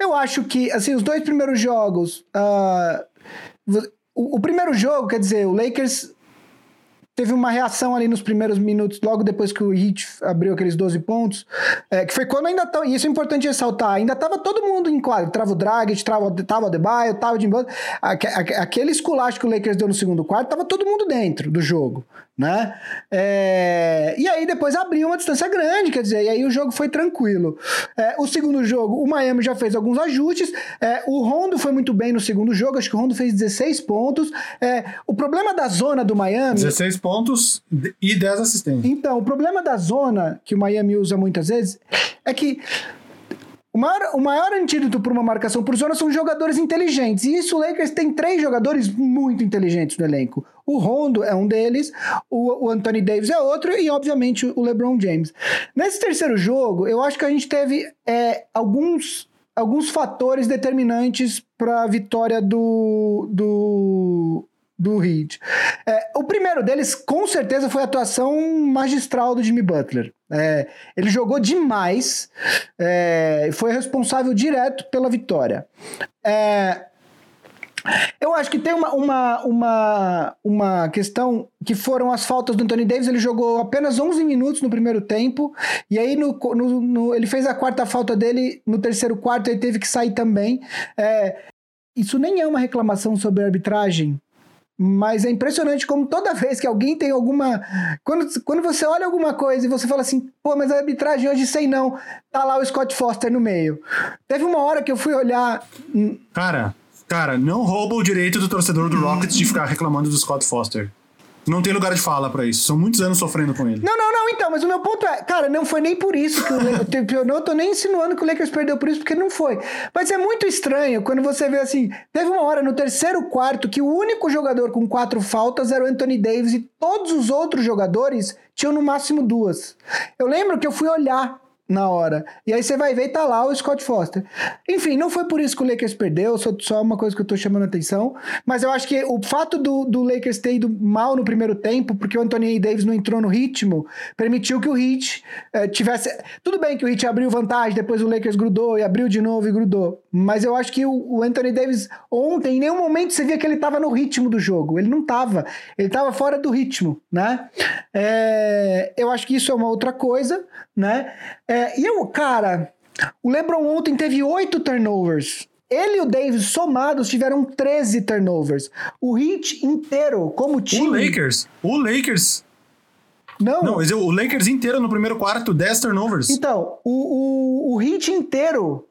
S3: eu acho que, assim, os dois primeiros jogos. ah, o, o primeiro jogo, quer dizer, o Lakers teve uma reação ali nos primeiros minutos, logo depois que o Heat abriu aqueles 12 pontos, é, que foi quando ainda tava, e isso é importante ressaltar, ainda tava todo mundo em quadro, trava o Dragic, trava, o Adebayo, tava o Jimmy Butler, aque- aque- aquele esculacho que o Lakers deu no segundo quarto, tava todo mundo dentro do jogo, né? É, e aí depois abriu uma distância grande, quer dizer, e aí o jogo foi tranquilo. É, o segundo jogo, o Miami já fez alguns ajustes, é, o Rondo foi muito bem no segundo jogo, acho que o Rondo fez 16 pontos, é, o problema da zona do Miami...
S2: 16 pontos e 10 assistências.
S3: Então, o problema da zona que o Miami usa muitas vezes é que o maior, o maior antídoto para uma marcação por zona são jogadores inteligentes. E isso o Lakers tem três jogadores muito inteligentes no elenco. O Rondo é um deles, o, o Anthony Davis é outro e, obviamente, o LeBron James. Nesse terceiro jogo, eu acho que a gente teve é, alguns, alguns fatores determinantes para a vitória do, do, do Heat. É, o primeiro deles, com certeza, foi a atuação magistral do Jimmy Butler. É, ele jogou demais, é, foi responsável direto pela vitória. É, eu acho que tem uma, uma, uma, uma questão que foram as faltas do Anthony Davis. Ele jogou apenas 11 minutos no primeiro tempo. E aí no, no- no- ele fez a quarta falta dele no terceiro quarto. Ele teve que sair também. É, isso nem é uma reclamação sobre arbitragem. Mas é impressionante como toda vez que alguém tem alguma. Quando, quando você olha alguma coisa e você fala assim, pô, mas a arbitragem hoje sei não, tá lá o Scott Foster no meio. Teve uma hora que eu fui olhar. hum,
S2: Cara, cara, não rouba o direito do torcedor do Rockets de ficar reclamando do Scott Foster. Não tem lugar de fala pra isso. São muitos anos sofrendo com ele.
S3: Não, não, não, então, mas o meu ponto é, cara, não foi nem por isso que o Lakers, eu não tô nem insinuando que o Lakers perdeu por isso, porque não foi. Mas é muito estranho quando você vê assim, teve uma hora no terceiro quarto que o único jogador com quatro faltas era o Anthony Davis e todos os outros jogadores tinham no máximo duas. Eu lembro que eu fui olhar na hora. E aí você vai ver e tá lá o Scott Foster. Enfim, não foi por isso que o Lakers perdeu, só, só uma coisa que eu tô chamando a atenção. Mas eu acho que o fato do, do Lakers ter ido mal no primeiro tempo, porque o Anthony Davis não entrou no ritmo, permitiu que o Heat eh, tivesse. Tudo bem que o Heat abriu vantagem, depois o Lakers grudou e abriu de novo e grudou. Mas eu acho que o, o Anthony Davis ontem, em nenhum momento você via que ele tava no ritmo do jogo. Ele não tava. Ele tava fora do ritmo, né? É, eu acho que isso é uma outra coisa, né? É, e eu, cara, o LeBron ontem teve oito turnovers. Ele e o Davis somados tiveram 13 turnovers. O Heat inteiro, como time.
S2: O Lakers, o Lakers.
S3: Não,
S2: Não, mas o Lakers inteiro no primeiro quarto, 10 turnovers.
S3: Então, o, o, o Heat inteiro,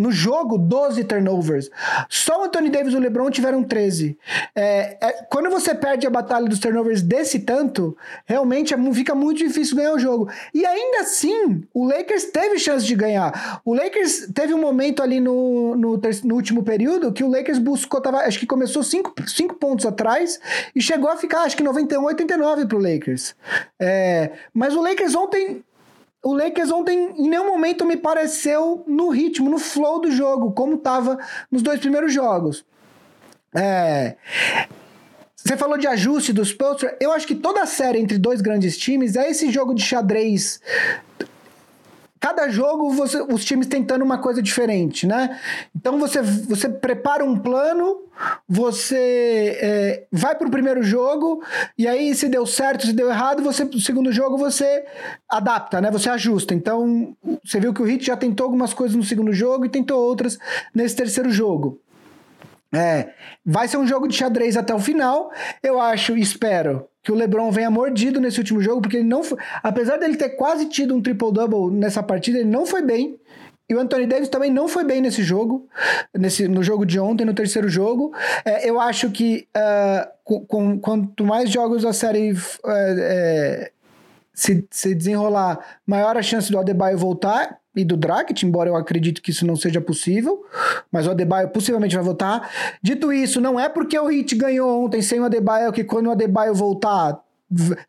S3: no jogo, 12 turnovers. Só o Anthony Davis e o LeBron tiveram 13. É, é, quando você perde a batalha dos turnovers desse tanto, realmente é fica muito difícil ganhar o jogo. E ainda assim, o Lakers teve chance de ganhar. O Lakers teve um momento ali no, no, no último período que o Lakers buscou, tava, acho que começou 5 pontos atrás e chegou a ficar, acho que 91, 89 pro Lakers. É, mas o Lakers ontem o Lakers ontem em nenhum momento me pareceu no ritmo, no flow do jogo, como estava nos dois primeiros jogos. É, Você falou de ajuste dos Spurs. Eu acho que toda a série entre dois grandes times é esse jogo de xadrez cada jogo você, os times tentando uma coisa diferente, né? Então você, você prepara um plano, você é, vai para o primeiro jogo e aí se deu certo, se deu errado, você no segundo jogo você adapta, né? Você ajusta. Então você viu que o Hit já tentou algumas coisas no segundo jogo e tentou outras nesse terceiro jogo. É, vai ser um jogo de xadrez até o final. Eu acho, espero que o LeBron venha mordido nesse último jogo, porque ele não foi, apesar dele ter quase tido um triple-double nessa partida, ele não foi bem. E o Anthony Davis também não foi bem nesse jogo, nesse, no jogo de ontem, no terceiro jogo. É, eu acho que uh, com, com, quanto mais jogos a série uh, é, se, se desenrolar, maior a chance do Adebayo voltar e do Dragic, embora eu acredite que isso não seja possível, mas o Adebayo possivelmente vai voltar. Dito isso, não é porque o Heat ganhou ontem sem o Adebayo que quando o Adebayo voltar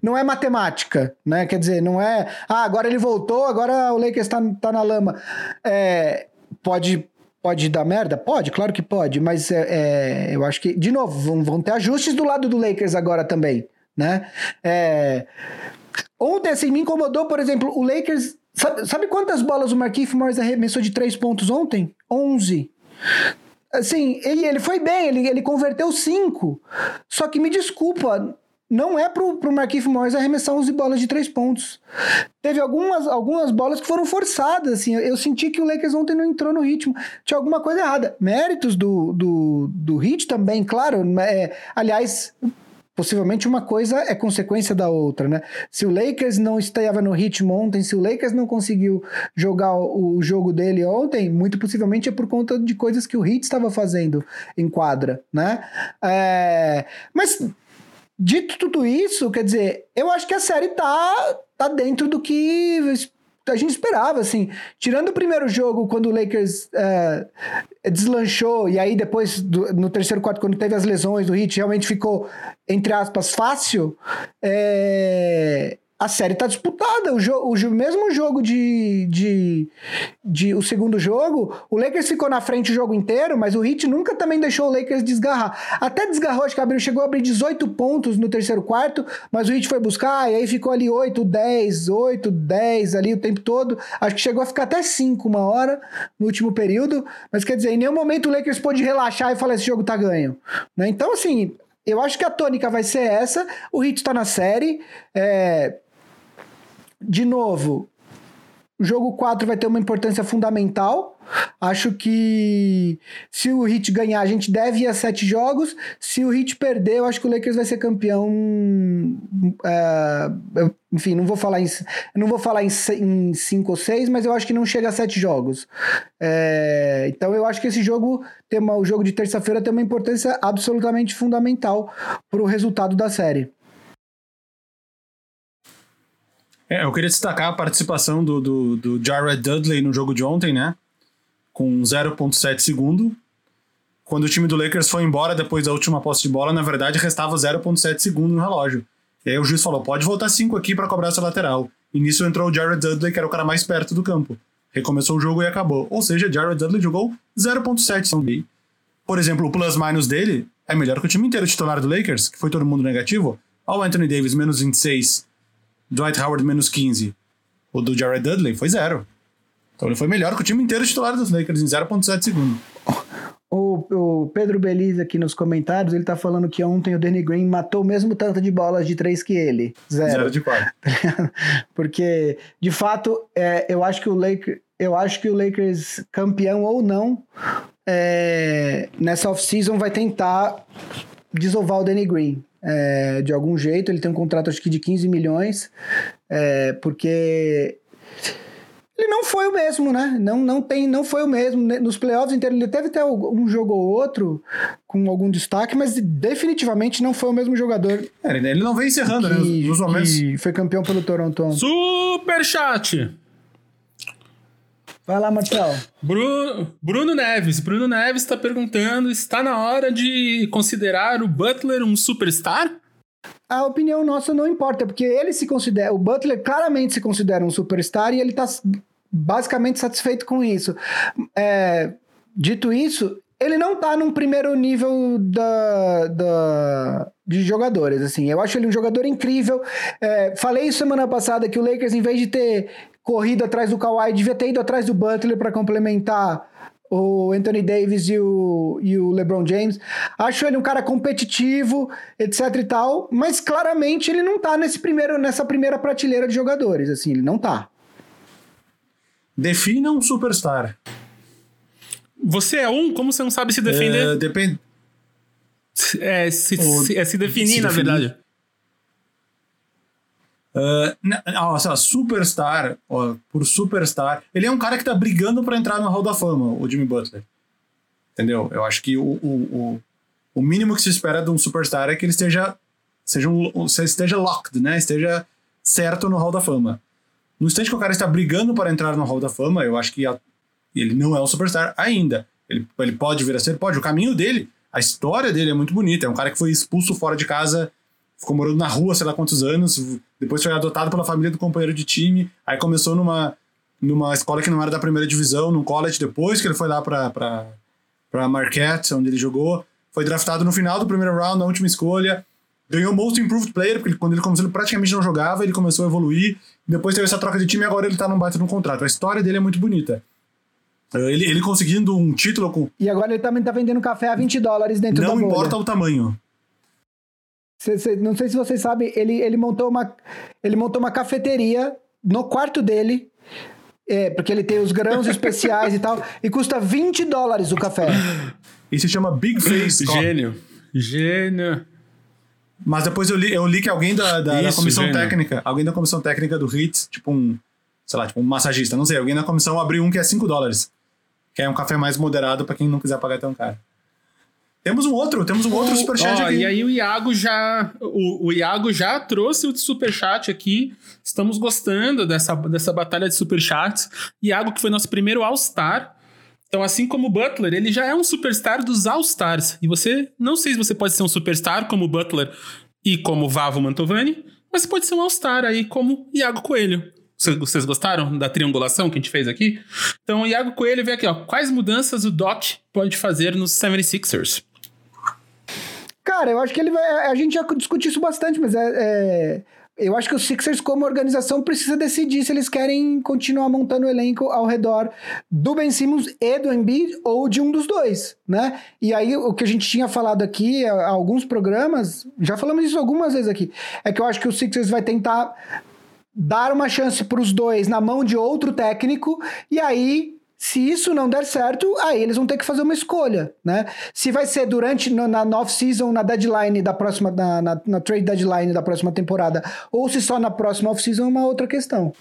S3: não é matemática, né? Quer dizer, não é, ah, agora ele voltou, agora o Lakers tá, tá na lama. É, pode Pode dar merda? Pode, claro que pode, mas é, é, eu acho que, de novo, vão, vão, ter ajustes do lado do Lakers agora também, né? É, ontem, assim, me incomodou, por exemplo, o Lakers Sabe, sabe quantas bolas o Marquinhos Morris arremessou de três pontos ontem? 11. Assim, ele, ele foi bem, ele, ele converteu cinco. Só que me desculpa, não é pro, pro Marquinhos Morris arremessar 11 bolas de três pontos. Teve algumas, algumas bolas que foram forçadas, assim. Eu senti que o Lakers ontem não entrou no ritmo. Tinha alguma coisa errada. Méritos do, do, do Hit também, claro. É, aliás, possivelmente uma coisa é consequência da outra, né? Se o Lakers não estava no ritmo ontem, se o Lakers não conseguiu jogar o jogo dele ontem, muito possivelmente é por conta de coisas que o Heat estava fazendo em quadra, né? É... Mas dito tudo isso, quer dizer, eu acho que a série tá, tá dentro do que a gente esperava, assim. Tirando o primeiro jogo, quando o Lakers é, deslanchou, e aí depois, do, no terceiro quarto, quando teve as lesões do Heat, realmente ficou, entre aspas, fácil. É, a série tá disputada. O, jo o mesmo jogo de, de, de, O segundo jogo, o Lakers ficou na frente o jogo inteiro, mas o Heat nunca também deixou o Lakers desgarrar. Até desgarrou, acho que abriu, chegou a abrir 18 pontos no terceiro quarto, mas o Heat foi buscar, e aí ficou ali 8, 10, 8, 10 ali o tempo todo. Acho que chegou a ficar até 5 uma hora no último período. Mas quer dizer, em nenhum momento o Lakers pôde relaxar e falar: esse jogo tá ganho. Né? Então, assim. Eu acho que a tônica vai ser essa. O Heat está na série. É, de novo, o jogo 4 vai ter uma importância fundamental. Acho que se o Heat ganhar, a gente deve ir a sete jogos. Se o Heat perder, eu acho que o Lakers vai ser campeão. Uh, enfim, não vou falar em, não vou falar em, em cinco ou seis, mas eu acho que não chega a sete jogos. É, então eu acho que esse jogo, tem uma, o jogo de terça-feira, tem uma importância absolutamente fundamental para o resultado da série.
S2: É, eu queria destacar a participação do, do, do Jared Dudley no jogo de ontem, né? Com 0,7 segundo. Quando o time do Lakers foi embora depois da última posse de bola, na verdade restava 0,7 segundo no relógio. E aí o juiz falou: pode voltar 5 aqui para cobrar essa lateral. E nisso entrou o Jared Dudley, que era o cara mais perto do campo. Recomeçou o jogo e acabou. Ou seja, Jared Dudley jogou 0,7 Por exemplo, o plus-minus dele é melhor que o time inteiro titular do Lakers, que foi todo mundo negativo. Olha o Anthony Davis, menos 26. Dwight Howard menos 15. O do Jared Dudley foi zero. Então ele foi melhor que o time inteiro titular dos Lakers em 0,7 segundo.
S3: O, o, Pedro Belize aqui nos comentários, ele tá falando que ontem o Danny Green matou o mesmo tanto de bolas de três que ele. Zero.
S2: Zero de quatro.
S3: Porque, de fato, é, eu acho que o Lakers. Eu acho que o Lakers, campeão ou não, é, nessa off-season vai tentar desovar o Danny Green é, de algum jeito. Ele tem um contrato, acho que de 15 milhões, é, porque ele não foi o mesmo, né? Não, não, tem, não foi o mesmo. Nos playoffs inteiros, ele teve até um jogo ou outro com algum destaque, mas definitivamente não foi o mesmo jogador.
S2: É, ele não vem encerrando, né? que, né? Nos momentos.
S3: E foi campeão pelo Toronto.
S1: Super chat!
S3: Vai lá, Marcelo.
S1: Bruno, Bruno Neves. Bruno Neves está perguntando: está na hora de considerar o Butler um superstar?
S3: A opinião nossa não importa, porque ele se considera. O Butler claramente se considera um superstar e ele está basicamente satisfeito com isso. É, dito isso, ele não tá num primeiro nível da, da, de jogadores, assim. Eu acho ele um jogador incrível. É, falei isso semana passada que o Lakers, em vez de ter corrido atrás do Kawhi, devia ter ido atrás do Butler para complementar o Anthony Davis e o, e o LeBron James. Acho ele um cara competitivo, etc e tal, mas claramente ele não tá nesse primeiro, nessa primeira prateleira de jogadores, assim, ele não tá.
S2: Defina um superstar.
S1: Você é um? Como você não sabe se defender?
S2: É, depende.
S1: É se, se, é se definir, se na definir. verdade.
S2: Uh, nossa, superstar, ó, por superstar, ele é um cara que tá brigando para entrar no Hall da Fama, o Jimmy Butler. Entendeu? Eu acho que o, o, o, o mínimo que se espera de um superstar é que ele esteja, seja um, esteja locked, né? Esteja certo no Hall da Fama. No instante que o cara está brigando para entrar no Hall da Fama, eu acho que a, ele não é um superstar ainda. Ele, ele pode vir a ser, pode. O caminho dele, a história dele é muito bonita. É um cara que foi expulso fora de casa ficou morando na rua, sei lá quantos anos, depois foi adotado pela família do companheiro de time, aí começou numa, numa escola que não era da primeira divisão, num college, depois que ele foi lá pra, Marquette, onde ele jogou, foi draftado no final do primeiro round, na última escolha, ganhou Most Improved Player, porque quando ele começou ele praticamente não jogava, ele começou a evoluir, depois teve essa troca de time e agora ele tá num baita no contrato. A história dele é muito bonita. Ele, ele conseguindo um título com.
S3: E agora ele também tá vendendo café a 20 dólares dentro
S2: não
S3: da
S2: Não importa o tamanho.
S3: Cê, cê, não sei se vocês sabem, ele, ele, montou uma, ele montou uma cafeteria no quarto dele, é, porque ele tem os grãos especiais e tal, e custa 20 dólares o café.
S2: Isso se chama Big Face.
S1: Gênio. Gênio.
S2: Mas depois eu li, eu li que alguém da, da, Isso, da comissão gênio. técnica, alguém da comissão técnica do HIT, tipo um, sei lá, tipo um massagista, não sei, alguém na comissão abriu um que é 5 dólares. Que é um café mais moderado para quem não quiser pagar tão caro. Temos um outro, temos um outro superchat aqui.
S1: E aí o Iago já. O, o Iago já trouxe o superchat aqui. Estamos gostando dessa, dessa batalha de superchats. Iago, que foi nosso primeiro All-Star. Então, assim como o Butler, ele já é um superstar dos All-Stars. E você, não sei se você pode ser um superstar como o Butler e como o Vavo Mantovani, mas você pode ser um All-Star aí como Iago Coelho. Vocês gostaram da triangulação que a gente fez aqui? Então, o Iago Coelho vem aqui, ó. Quais mudanças o Doc pode fazer nos 76ers?
S3: Cara, eu acho que ele vai. A gente já discutiu isso bastante, mas é, é, eu acho que os Sixers, como organização, precisa decidir se eles querem continuar montando o elenco ao redor do Ben Simmons e do Embiid ou de um dos dois, né? E aí, o que a gente tinha falado aqui, alguns programas, já falamos isso algumas vezes aqui, é que eu acho que o Sixers vai tentar dar uma chance para os dois na mão de outro técnico e aí se isso não der certo, aí eles vão ter que fazer uma escolha, né? Se vai ser durante na, na off-season, na deadline da próxima, na, na, na, trade deadline da próxima temporada, ou se só na próxima off-season é uma outra questão.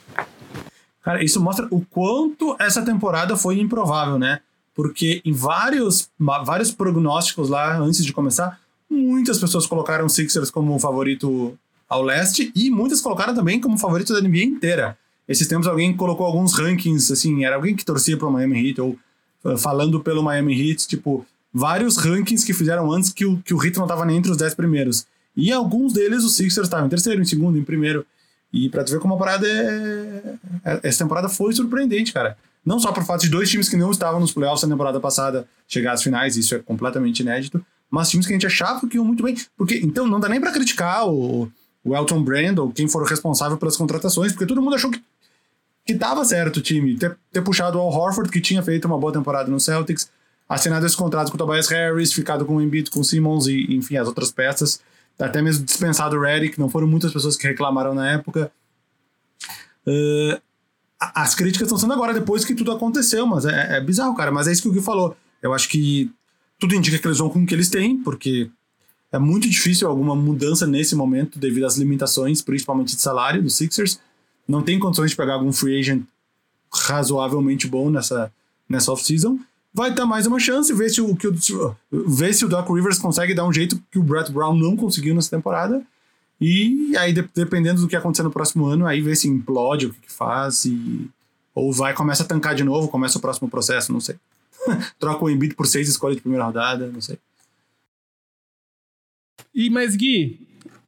S2: Cara, isso mostra o quanto essa temporada foi improvável, né? Porque em vários, vários prognósticos lá antes de começar, muitas pessoas colocaram o Sixers como favorito ao leste e muitas colocaram também como favorito da NBA inteira. Esses tempos alguém colocou alguns rankings, assim, era alguém que torcia para o Miami Heat, ou uh, falando pelo Miami Heat, tipo, vários rankings que fizeram antes que o, que o Heat não estava nem entre os 10 primeiros. E alguns deles, os Sixers estavam em terceiro, em segundo, em primeiro. E pra tu ver como a parada é... é... Essa temporada foi surpreendente, cara. Não só por fato de dois times que não estavam nos playoffs na temporada passada chegar às finais, isso é completamente inédito, mas times que a gente achava que iam muito bem. Porque, então, não dá nem para criticar o, o Elton Brand ou quem for responsável pelas contratações, porque todo mundo achou que que tava certo o time. Ter, ter puxado o Al Horford, que tinha feito uma boa temporada no Celtics, assinado esse contrato com o Tobias Harris, ficado com o Embiid, com o Simmons e, enfim, as outras peças. Até mesmo dispensado o Redick, não foram muitas pessoas que reclamaram na época. Uh, as críticas estão sendo agora, depois que tudo aconteceu, mas é, é, bizarro, cara. Mas é isso que o Gui falou. Eu acho que tudo indica que eles vão com o que eles têm, porque é muito difícil alguma mudança nesse momento devido às limitações, principalmente de salário dos Sixers não tem condições de pegar algum free agent razoavelmente bom nessa, nessa off-season, vai dar mais uma chance, ver se o, que o, ver se o Doc Rivers consegue dar um jeito que o Brett Brown não conseguiu nessa temporada. E aí, de, dependendo do que acontecer no próximo ano, aí ver se implode, o que, que faz, e, ou vai, começa a tancar de novo, começa o próximo processo, não sei. Troca o Embiid por seis escolhas de primeira rodada, não sei.
S1: E, mas Gui,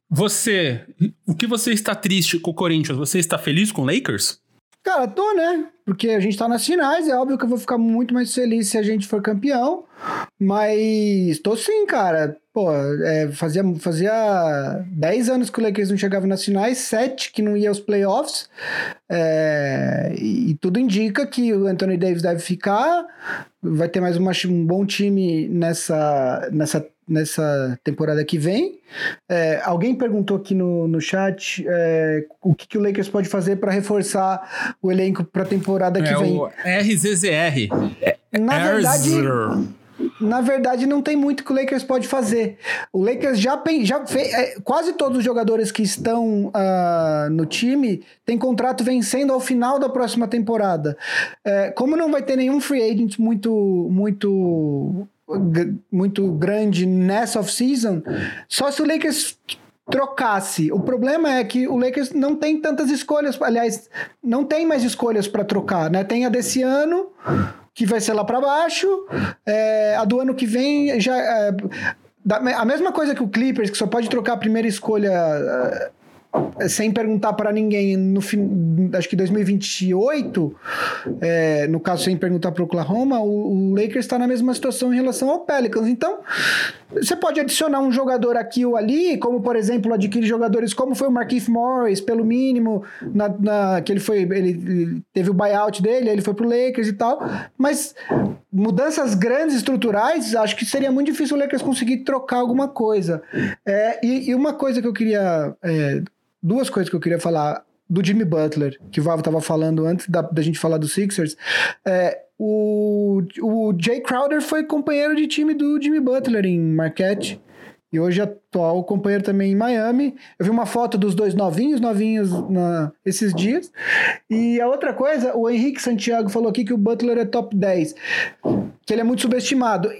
S1: você, o que você está triste com o Corinthians? Você está feliz com o Lakers?
S3: Cara, tô, né? Porque a gente tá nas finais, é óbvio que eu vou ficar muito mais feliz se a gente for campeão. Mas tô sim, cara. Pô, é, fazia, fazia 10 anos que o Lakers não chegava nas finais, 7 que não ia aos playoffs. É, e, e, tudo indica que o Anthony Davis deve ficar. Vai ter mais uma, um bom time nessa, nessa nessa temporada que vem. É, alguém perguntou aqui no, no chat é, o que, que, o Lakers pode fazer para reforçar o elenco para a temporada que
S1: é
S3: vem.
S1: O RZZR.
S3: Na verdade, na verdade, não tem muito que o Lakers pode fazer. O Lakers já, já fez. É, quase todos os jogadores que estão uh, no time têm contrato vencendo ao final da próxima temporada. É, como não vai ter nenhum free agent muito, muito muito grande nessa off-season, só se o Lakers trocasse. O problema é que o Lakers não tem tantas escolhas, aliás, não tem mais escolhas para trocar, né? Tem a desse ano, que vai ser lá para baixo, é, a do ano que vem já é, a mesma coisa que o Clippers, que só pode trocar a primeira escolha é, sem perguntar para ninguém no acho que 2028, é, no caso sem perguntar para o Oklahoma, o, o Lakers está na mesma situação em relação ao Pelicans. Então, você pode adicionar um jogador aqui ou ali, como por exemplo adquirir jogadores como foi o Marquise Morris, pelo mínimo, na, na, que ele foi, ele, ele teve o buyout dele, ele foi pro Lakers e tal. Mas mudanças grandes estruturais, acho que seria muito difícil o Lakers conseguir trocar alguma coisa. É, e, e, uma coisa que eu queria é, duas coisas que eu queria falar do Jimmy Butler, que o Vavo estava falando antes da, da, gente falar dos Sixers. É, o, o Jay Crowder foi companheiro de time do Jimmy Butler em Marquette. E hoje é atual companheiro também em Miami. Eu vi uma foto dos dois novinhos, novinhos na, esses dias. E a outra coisa, o Henrique Santiago falou aqui que o Butler é top 10, que ele é muito subestimado.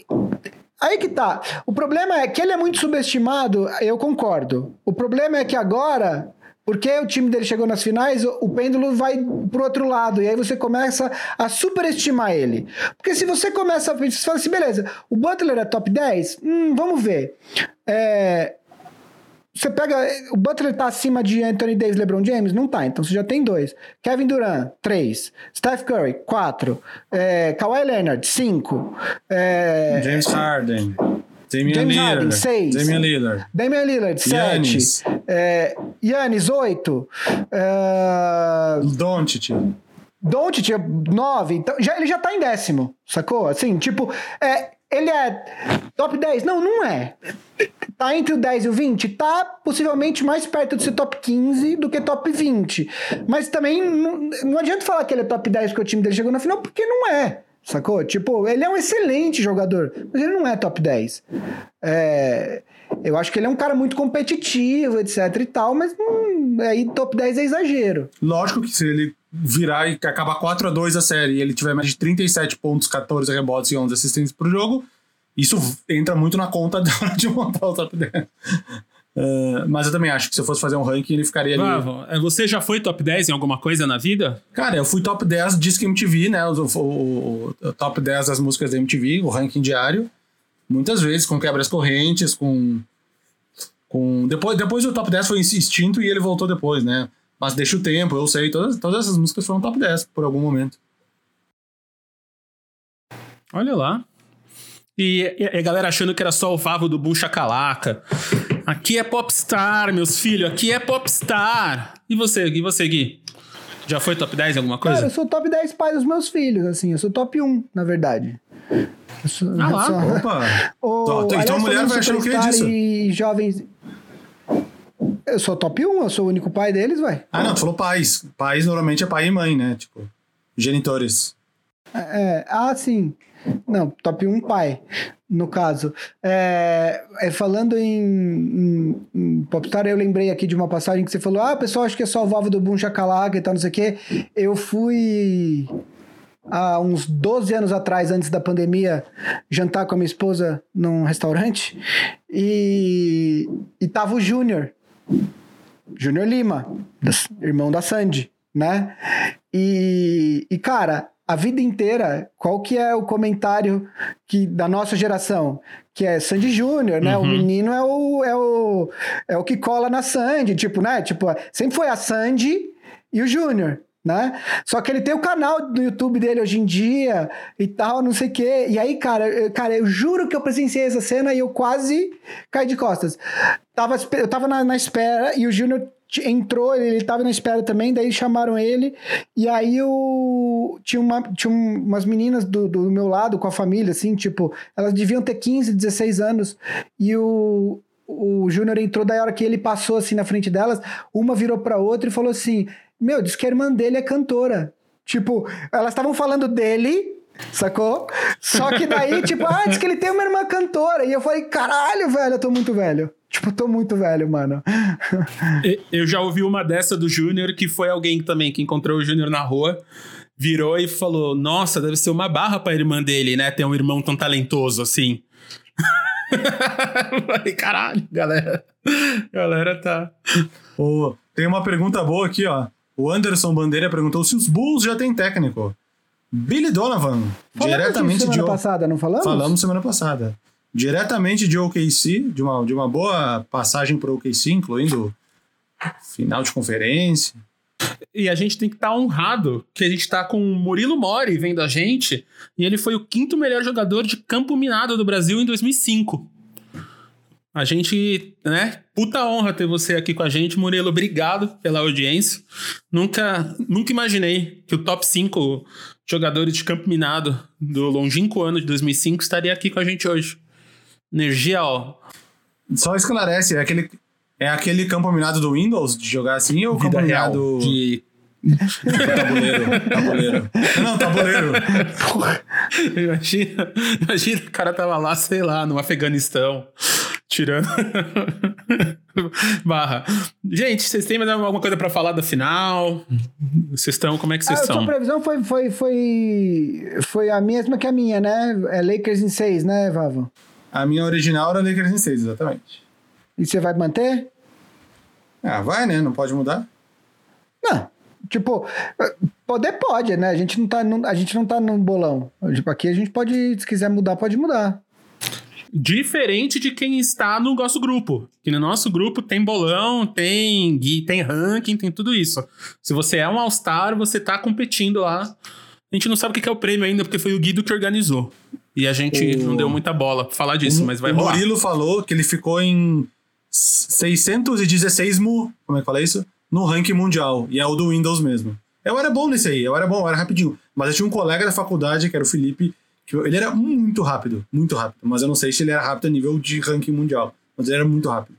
S3: Aí que tá. O problema é que ele é muito subestimado, eu concordo. O problema é que agora porque o time dele chegou nas finais, o, pêndulo vai pro outro lado. E aí você começa a superestimar ele. Porque se você começa a. Você fala assim, beleza, o Butler é top 10? Hum, vamos ver. É, você pega. O Butler tá acima de Anthony Davis LeBron James? Não tá, então você já tem dois. Kevin Durant, três. Steph Curry, quatro. É, Kawhi Leonard, cinco. É,
S2: James Harden. Damian
S3: James
S2: Lillard.
S3: Harden, seis.
S2: Damian Lillard.
S3: Damian Lillard, sete. É, Yannis, oito. É,
S2: Doncic.
S3: Doncic, nove. Então, já, ele já tá em décimo, sacou? Assim, tipo, é, ele é top 10? Não, não é. Tá entre o 10 e o 20? Tá possivelmente mais perto de ser top 15 do que top 20. Mas também não, não adianta falar que ele é top 10 porque o time dele chegou na final, porque não é. Sacou? Tipo, ele é um excelente jogador, mas ele não é top 10. É, eu acho que ele é um cara muito competitivo, etc e tal, mas hum, aí top 10 é exagero.
S2: Lógico que se ele virar e acabar 4 a 2 a série e ele tiver mais de 37 pontos, 14 rebotes e 11 assistências por jogo, isso entra muito na conta de montar o top 10. Uh, mas eu também acho que se eu fosse fazer um ranking, ele ficaria
S1: ali. É, você já foi top 10 em alguma coisa na vida?
S2: Cara, eu fui top 10 Disque MTV, né? O, o, o, top 10 das músicas da MTV, o ranking diário. Muitas vezes, com quebras correntes, com. com depois, depois o top 10 foi extinto e ele voltou depois, né? Mas deixa o tempo, eu sei, todas, todas essas músicas foram top 10 por algum momento.
S1: Olha lá. E, e a galera achando que era só o Vavo do Boom Chacalaca. Aqui é popstar, meus filhos. Aqui é popstar. E você, e você, Gui? Já foi top 10 em alguma coisa?
S3: Cara, eu sou top 10 pai dos meus filhos, assim. Eu sou top 1, na verdade.
S2: Sou, ah lá, sou... opa. o, então, a mulher vai achar o que disso?
S3: E jovens... Eu sou top 1, eu sou o único pai deles, vai.
S2: Ah, não, tu falou pais. Pais normalmente é pai e mãe, né? Tipo, genitores.
S3: É, ah, sim. Não, top 1 pai, no caso. É, é falando em, em, em, Popstar, eu lembrei aqui de uma passagem que você falou: ah, pessoal acha que é só o Valve do Boom Chacalaca e tal, não sei o quê. Eu fui há uns 12 anos atrás, antes da pandemia, jantar com a minha esposa num restaurante e, e tava o Júnior, Júnior Lima, irmão da Sandy, né? E, e cara, a vida inteira, qual que é o comentário que da nossa geração? Que é Sandy Júnior, né? Uhum. O menino é o, é, o, é o que cola na Sandy, tipo, né? Tipo, sempre foi a Sandy e o Júnior. Né? Só que ele tem o canal do YouTube dele hoje em dia e tal, não sei o quê. E aí, cara, eu, cara, eu juro que eu presenciei essa cena e eu quase caí de costas. Tava, eu tava na, na espera e o Júnior entrou, ele tava na espera também, daí chamaram ele, e aí o, tinha, uma, tinha umas meninas do, do meu lado com a família, assim, tipo, elas deviam ter 15, 16 anos, e o, o Júnior entrou, daí a hora que ele passou assim na frente delas, uma virou pra outra e falou assim: Meu, diz que a irmã dele é cantora. Tipo, elas estavam falando dele, sacou? Só que daí, tipo, ah, diz que ele tem uma irmã cantora. E eu falei: Caralho, velho, eu tô muito velho. Tipo, tô muito velho, mano.
S1: eu já ouvi uma dessa do Júnior, que foi alguém também que encontrou o Júnior na rua, virou e falou: Nossa, deve ser uma barra pra irmã dele, né? Ter um irmão tão talentoso assim. Falei, caralho, galera. Galera tá.
S2: Oh, tem uma pergunta boa aqui, ó. O Anderson Bandeira perguntou se os Bulls já tem técnico. Billy Donovan,
S3: falamos
S2: diretamente
S3: semana
S2: de.
S3: semana passada, não falamos?
S2: Falamos semana passada. Diretamente de OKC, de uma, de uma boa passagem para OKC, incluindo final de conferência.
S1: E a gente tem que estar tá honrado que a gente está com o Murilo Mori vendo a gente, e ele foi o quinto melhor jogador de campo minado do Brasil em 2005. A gente, né? Puta honra ter você aqui com a gente, Murilo. Obrigado pela audiência. Nunca, nunca imaginei que o top 5 jogadores de campo minado do longínquo ano de 2005 estaria aqui com a gente hoje. Energia, ó.
S2: Só esclarece, é aquele, é aquele campo minado do Windows de jogar assim ou
S1: Vida
S2: campo
S1: real
S2: minado
S1: de
S2: tabuleiro? tabuleiro. Não, tabuleiro.
S1: imagina, imagina o cara tava lá, sei lá, no Afeganistão, tirando. Barra. Gente, vocês têm mais alguma coisa para falar da final? Vocês estão, como é que vocês
S3: ah,
S1: estão?
S3: A previsão foi, foi, foi, foi a mesma que a minha, né? É Lakers em 6, né, Vavo?
S2: A minha original era Lakers em 6, exatamente.
S3: E você vai manter?
S2: Ah, vai, né? Não pode mudar?
S3: Não. Tipo, poder pode, né? A gente não tá, a gente não tá no bolão. Tipo, aqui a gente pode, se quiser mudar, pode mudar.
S1: Diferente de quem está no nosso grupo. Que no nosso grupo tem bolão, tem tem ranking, tem tudo isso. Se você é um All-Star, você tá competindo lá. A gente não sabe o que é o prêmio ainda, porque foi o Guido que organizou. E a gente o... não deu muita bola pra falar disso, o, mas vai
S2: o
S1: rolar.
S2: O Murilo falou que ele ficou em 616 mu, como é que fala isso? No ranking mundial. E é o do Windows mesmo. Eu era bom nesse aí, eu era bom, eu era rapidinho. Mas eu tinha um colega da faculdade, que era o Felipe, que ele era muito rápido, muito rápido. Mas eu não sei se ele era rápido a nível de ranking mundial. Mas ele era muito rápido.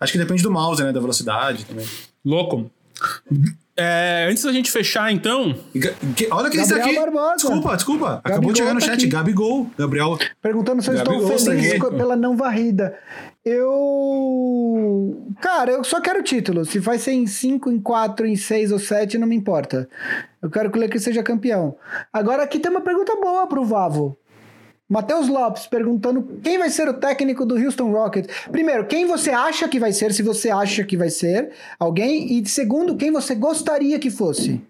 S2: Acho que depende do mouse, né? Da velocidade também.
S1: Louco. É, antes da gente fechar, então.
S2: Olha quem está aqui. Barbosa. Desculpa, desculpa. Gabigol Acabou de chegar no tá chat. Aqui. Gabigol. Gabriel.
S3: Perguntando se eu Gabigol estou feliz tá pela não varrida. Eu. Cara, eu só quero título. Se vai ser em 5, em 4, em 6 ou 7, não me importa. Eu quero que o Lakers seja campeão. Agora aqui tem uma pergunta boa pro Vavo. Matheus Lopes perguntando quem vai ser o técnico do Houston Rockets. Primeiro, quem você acha que vai ser, se você acha que vai ser alguém. E segundo, quem você gostaria que fosse.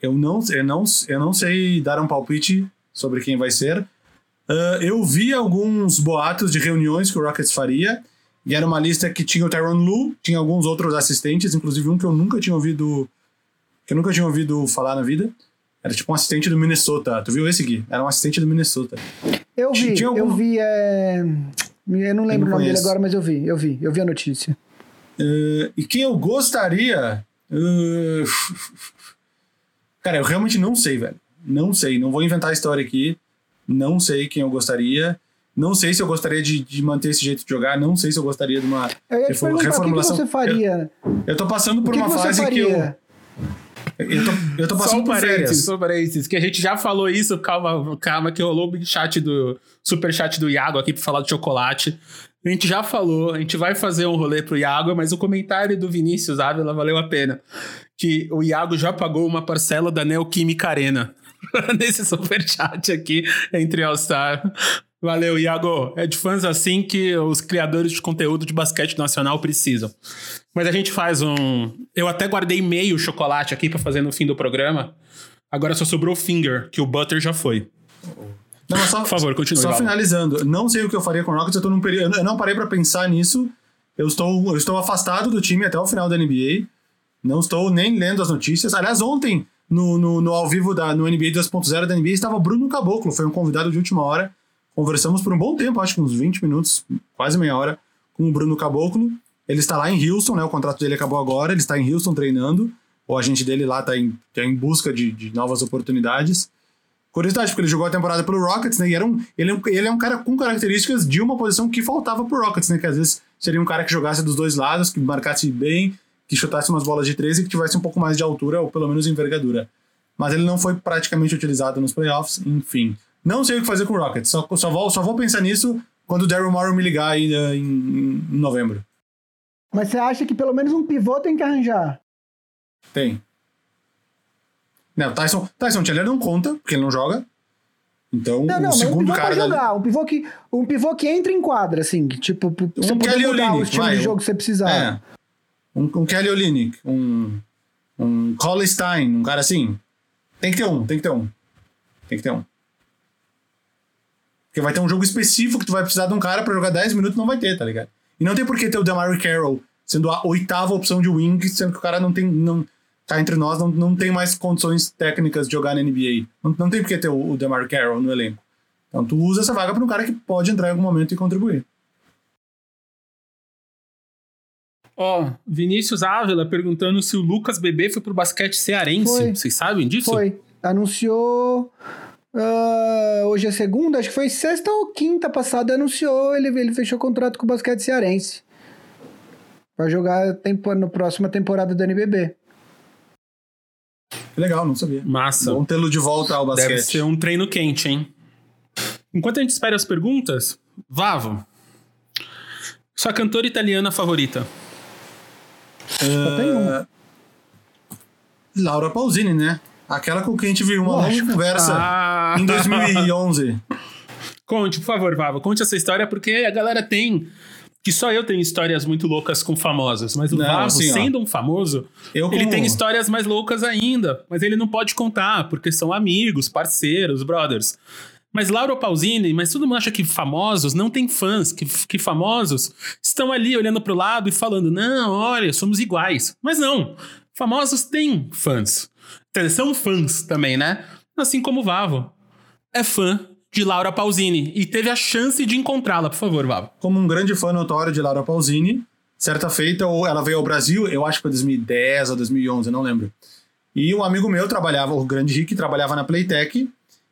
S2: Eu não, eu não, eu não sei dar um palpite sobre quem vai ser. Uh, eu vi alguns boatos de reuniões que o Rockets faria. E era uma lista que tinha o Tyron Lu, tinha alguns outros assistentes, inclusive um que eu nunca tinha ouvido. Que eu nunca tinha ouvido falar na vida. Era tipo um assistente do Minnesota. Tu viu esse, Gui? Era um assistente do Minnesota.
S3: Eu vi, algum... eu vi. É... Eu não lembro não o nome dele agora, mas eu vi, eu vi, eu vi a notícia.
S2: Uh, e quem eu gostaria. Uh... Cara, eu realmente não sei, velho. Não sei, não vou inventar a história aqui. Não sei quem eu gostaria. Não sei se eu gostaria de, de manter esse jeito de jogar. Não sei se eu gostaria de uma
S3: eu reformulação. O que, que você faria?
S2: Eu, eu tô passando por uma fase que eu eu tô, eu tô passando
S1: só um parênteses, só um parênteses, que a gente já falou isso, calma, calma, que rolou o chat do super chat do Iago aqui pra falar do chocolate. A gente já falou, a gente vai fazer um rolê pro Iago, mas o comentário do Vinícius Ávila valeu a pena. Que o Iago já pagou uma parcela da Neoquímica Arena. nesse superchat aqui entre All-Star. Valeu, Iago. É de fãs assim que os criadores de conteúdo de basquete nacional precisam. Mas a gente faz um. Eu até guardei meio chocolate aqui para fazer no fim do programa. Agora só sobrou o finger, que o butter já foi.
S2: Não, só, Por favor, continue. Só finalizando. Não sei o que eu faria com o Rockets, eu tô num período. Eu não parei para pensar nisso. Eu estou, eu estou afastado do time até o final da NBA. Não estou nem lendo as notícias. Aliás, ontem, no, no, no ao vivo da, no NBA 2.0 da NBA, estava Bruno Caboclo, foi um convidado de última hora. Conversamos por um bom tempo, acho que uns 20 minutos, quase meia hora, com o Bruno Caboclo. Ele está lá em Houston, né? O contrato dele acabou agora, ele está em Houston treinando. O agente dele lá está em, tá em busca de, de novas oportunidades. Curiosidade, porque ele jogou a temporada pelo Rockets, né? E era um, ele, é ele é um cara com características de uma posição que faltava pro Rockets, né? Que às vezes seria um cara que jogasse dos dois lados, que marcasse bem, que chutasse umas bolas de 13 e que tivesse um pouco mais de altura, ou pelo menos envergadura. Mas ele não foi praticamente utilizado nos playoffs, enfim. Não sei o que fazer com o Rockets, só, só, vou, só vou pensar nisso quando o Daryl Morrow me ligar uh, em, em novembro.
S3: Mas você acha que pelo menos um pivô tem que arranjar?
S2: Tem. Não, Tyson, Tyson Chandler não conta, porque ele não joga. Então,
S3: não, não,
S2: o segundo
S3: um
S2: cara.
S3: jogar, um, pivô que, um pivô que entra em quadra, assim, que, tipo, você
S2: um
S3: poder
S2: mudar
S3: o estilo
S2: vai,
S3: de jogo que você precisar.
S2: É. Um, um Kelly Olynyk, um, um Cole Stein, um cara assim. Tem que ter um, tem que ter um. Tem que ter um. Porque vai ter um jogo específico que tu vai precisar de um cara para jogar 10 minutos, não vai ter, tá ligado? E não tem por que ter o Damari Carroll sendo a oitava opção de wing, sendo que o cara não tem. Não, tá entre nós, não, não tem mais condições técnicas de jogar na NBA. Não, não tem por que ter o, o DeMar Carroll no elenco. Então tu usa essa vaga para um cara que pode entrar em algum momento e contribuir.
S1: Ó, oh, Vinícius Ávila perguntando se o Lucas Bebê foi pro basquete cearense. Foi. Vocês sabem disso?
S3: Foi. Anunciou. Uh, hoje é segunda, acho que foi sexta ou quinta passada, anunciou, ele, ele fechou contrato com o basquete cearense. Vai jogar tempo, na próxima temporada do NBB.
S2: Legal, não sabia.
S1: Massa.
S2: Vamos tê-lo de volta ao basquete.
S1: Deve ser um treino quente, hein? Enquanto a gente espera as perguntas, Vavo, sua cantora italiana favorita?
S3: Só tem uma.
S2: Laura Pausini, né? Aquela com quem a gente viu uma longa conversa ah. em 2011.
S1: Conte, por favor, Vavo, conte essa história porque a galera tem que só eu tenho histórias muito loucas com famosos, mas o não, Vavo, assim, sendo um famoso, eu ele como... tem histórias mais loucas ainda, mas ele não pode contar, porque são amigos, parceiros, brothers. Mas Laura Pausini, mas todo mundo acha que famosos não tem fãs, que, que famosos estão ali olhando para o lado e falando: não, olha, somos iguais. Mas não, famosos têm fãs. São fãs também, né? Assim como o Vavo é fã de Laura Pausini e teve a chance de encontrá-la, por favor, Vavo.
S2: Como um grande fã notório de Laura Pausini, certa feita ela veio ao Brasil, eu acho que foi 2010 ou 2011, não lembro. E um amigo meu trabalhava, o grande Rick, trabalhava na Playtech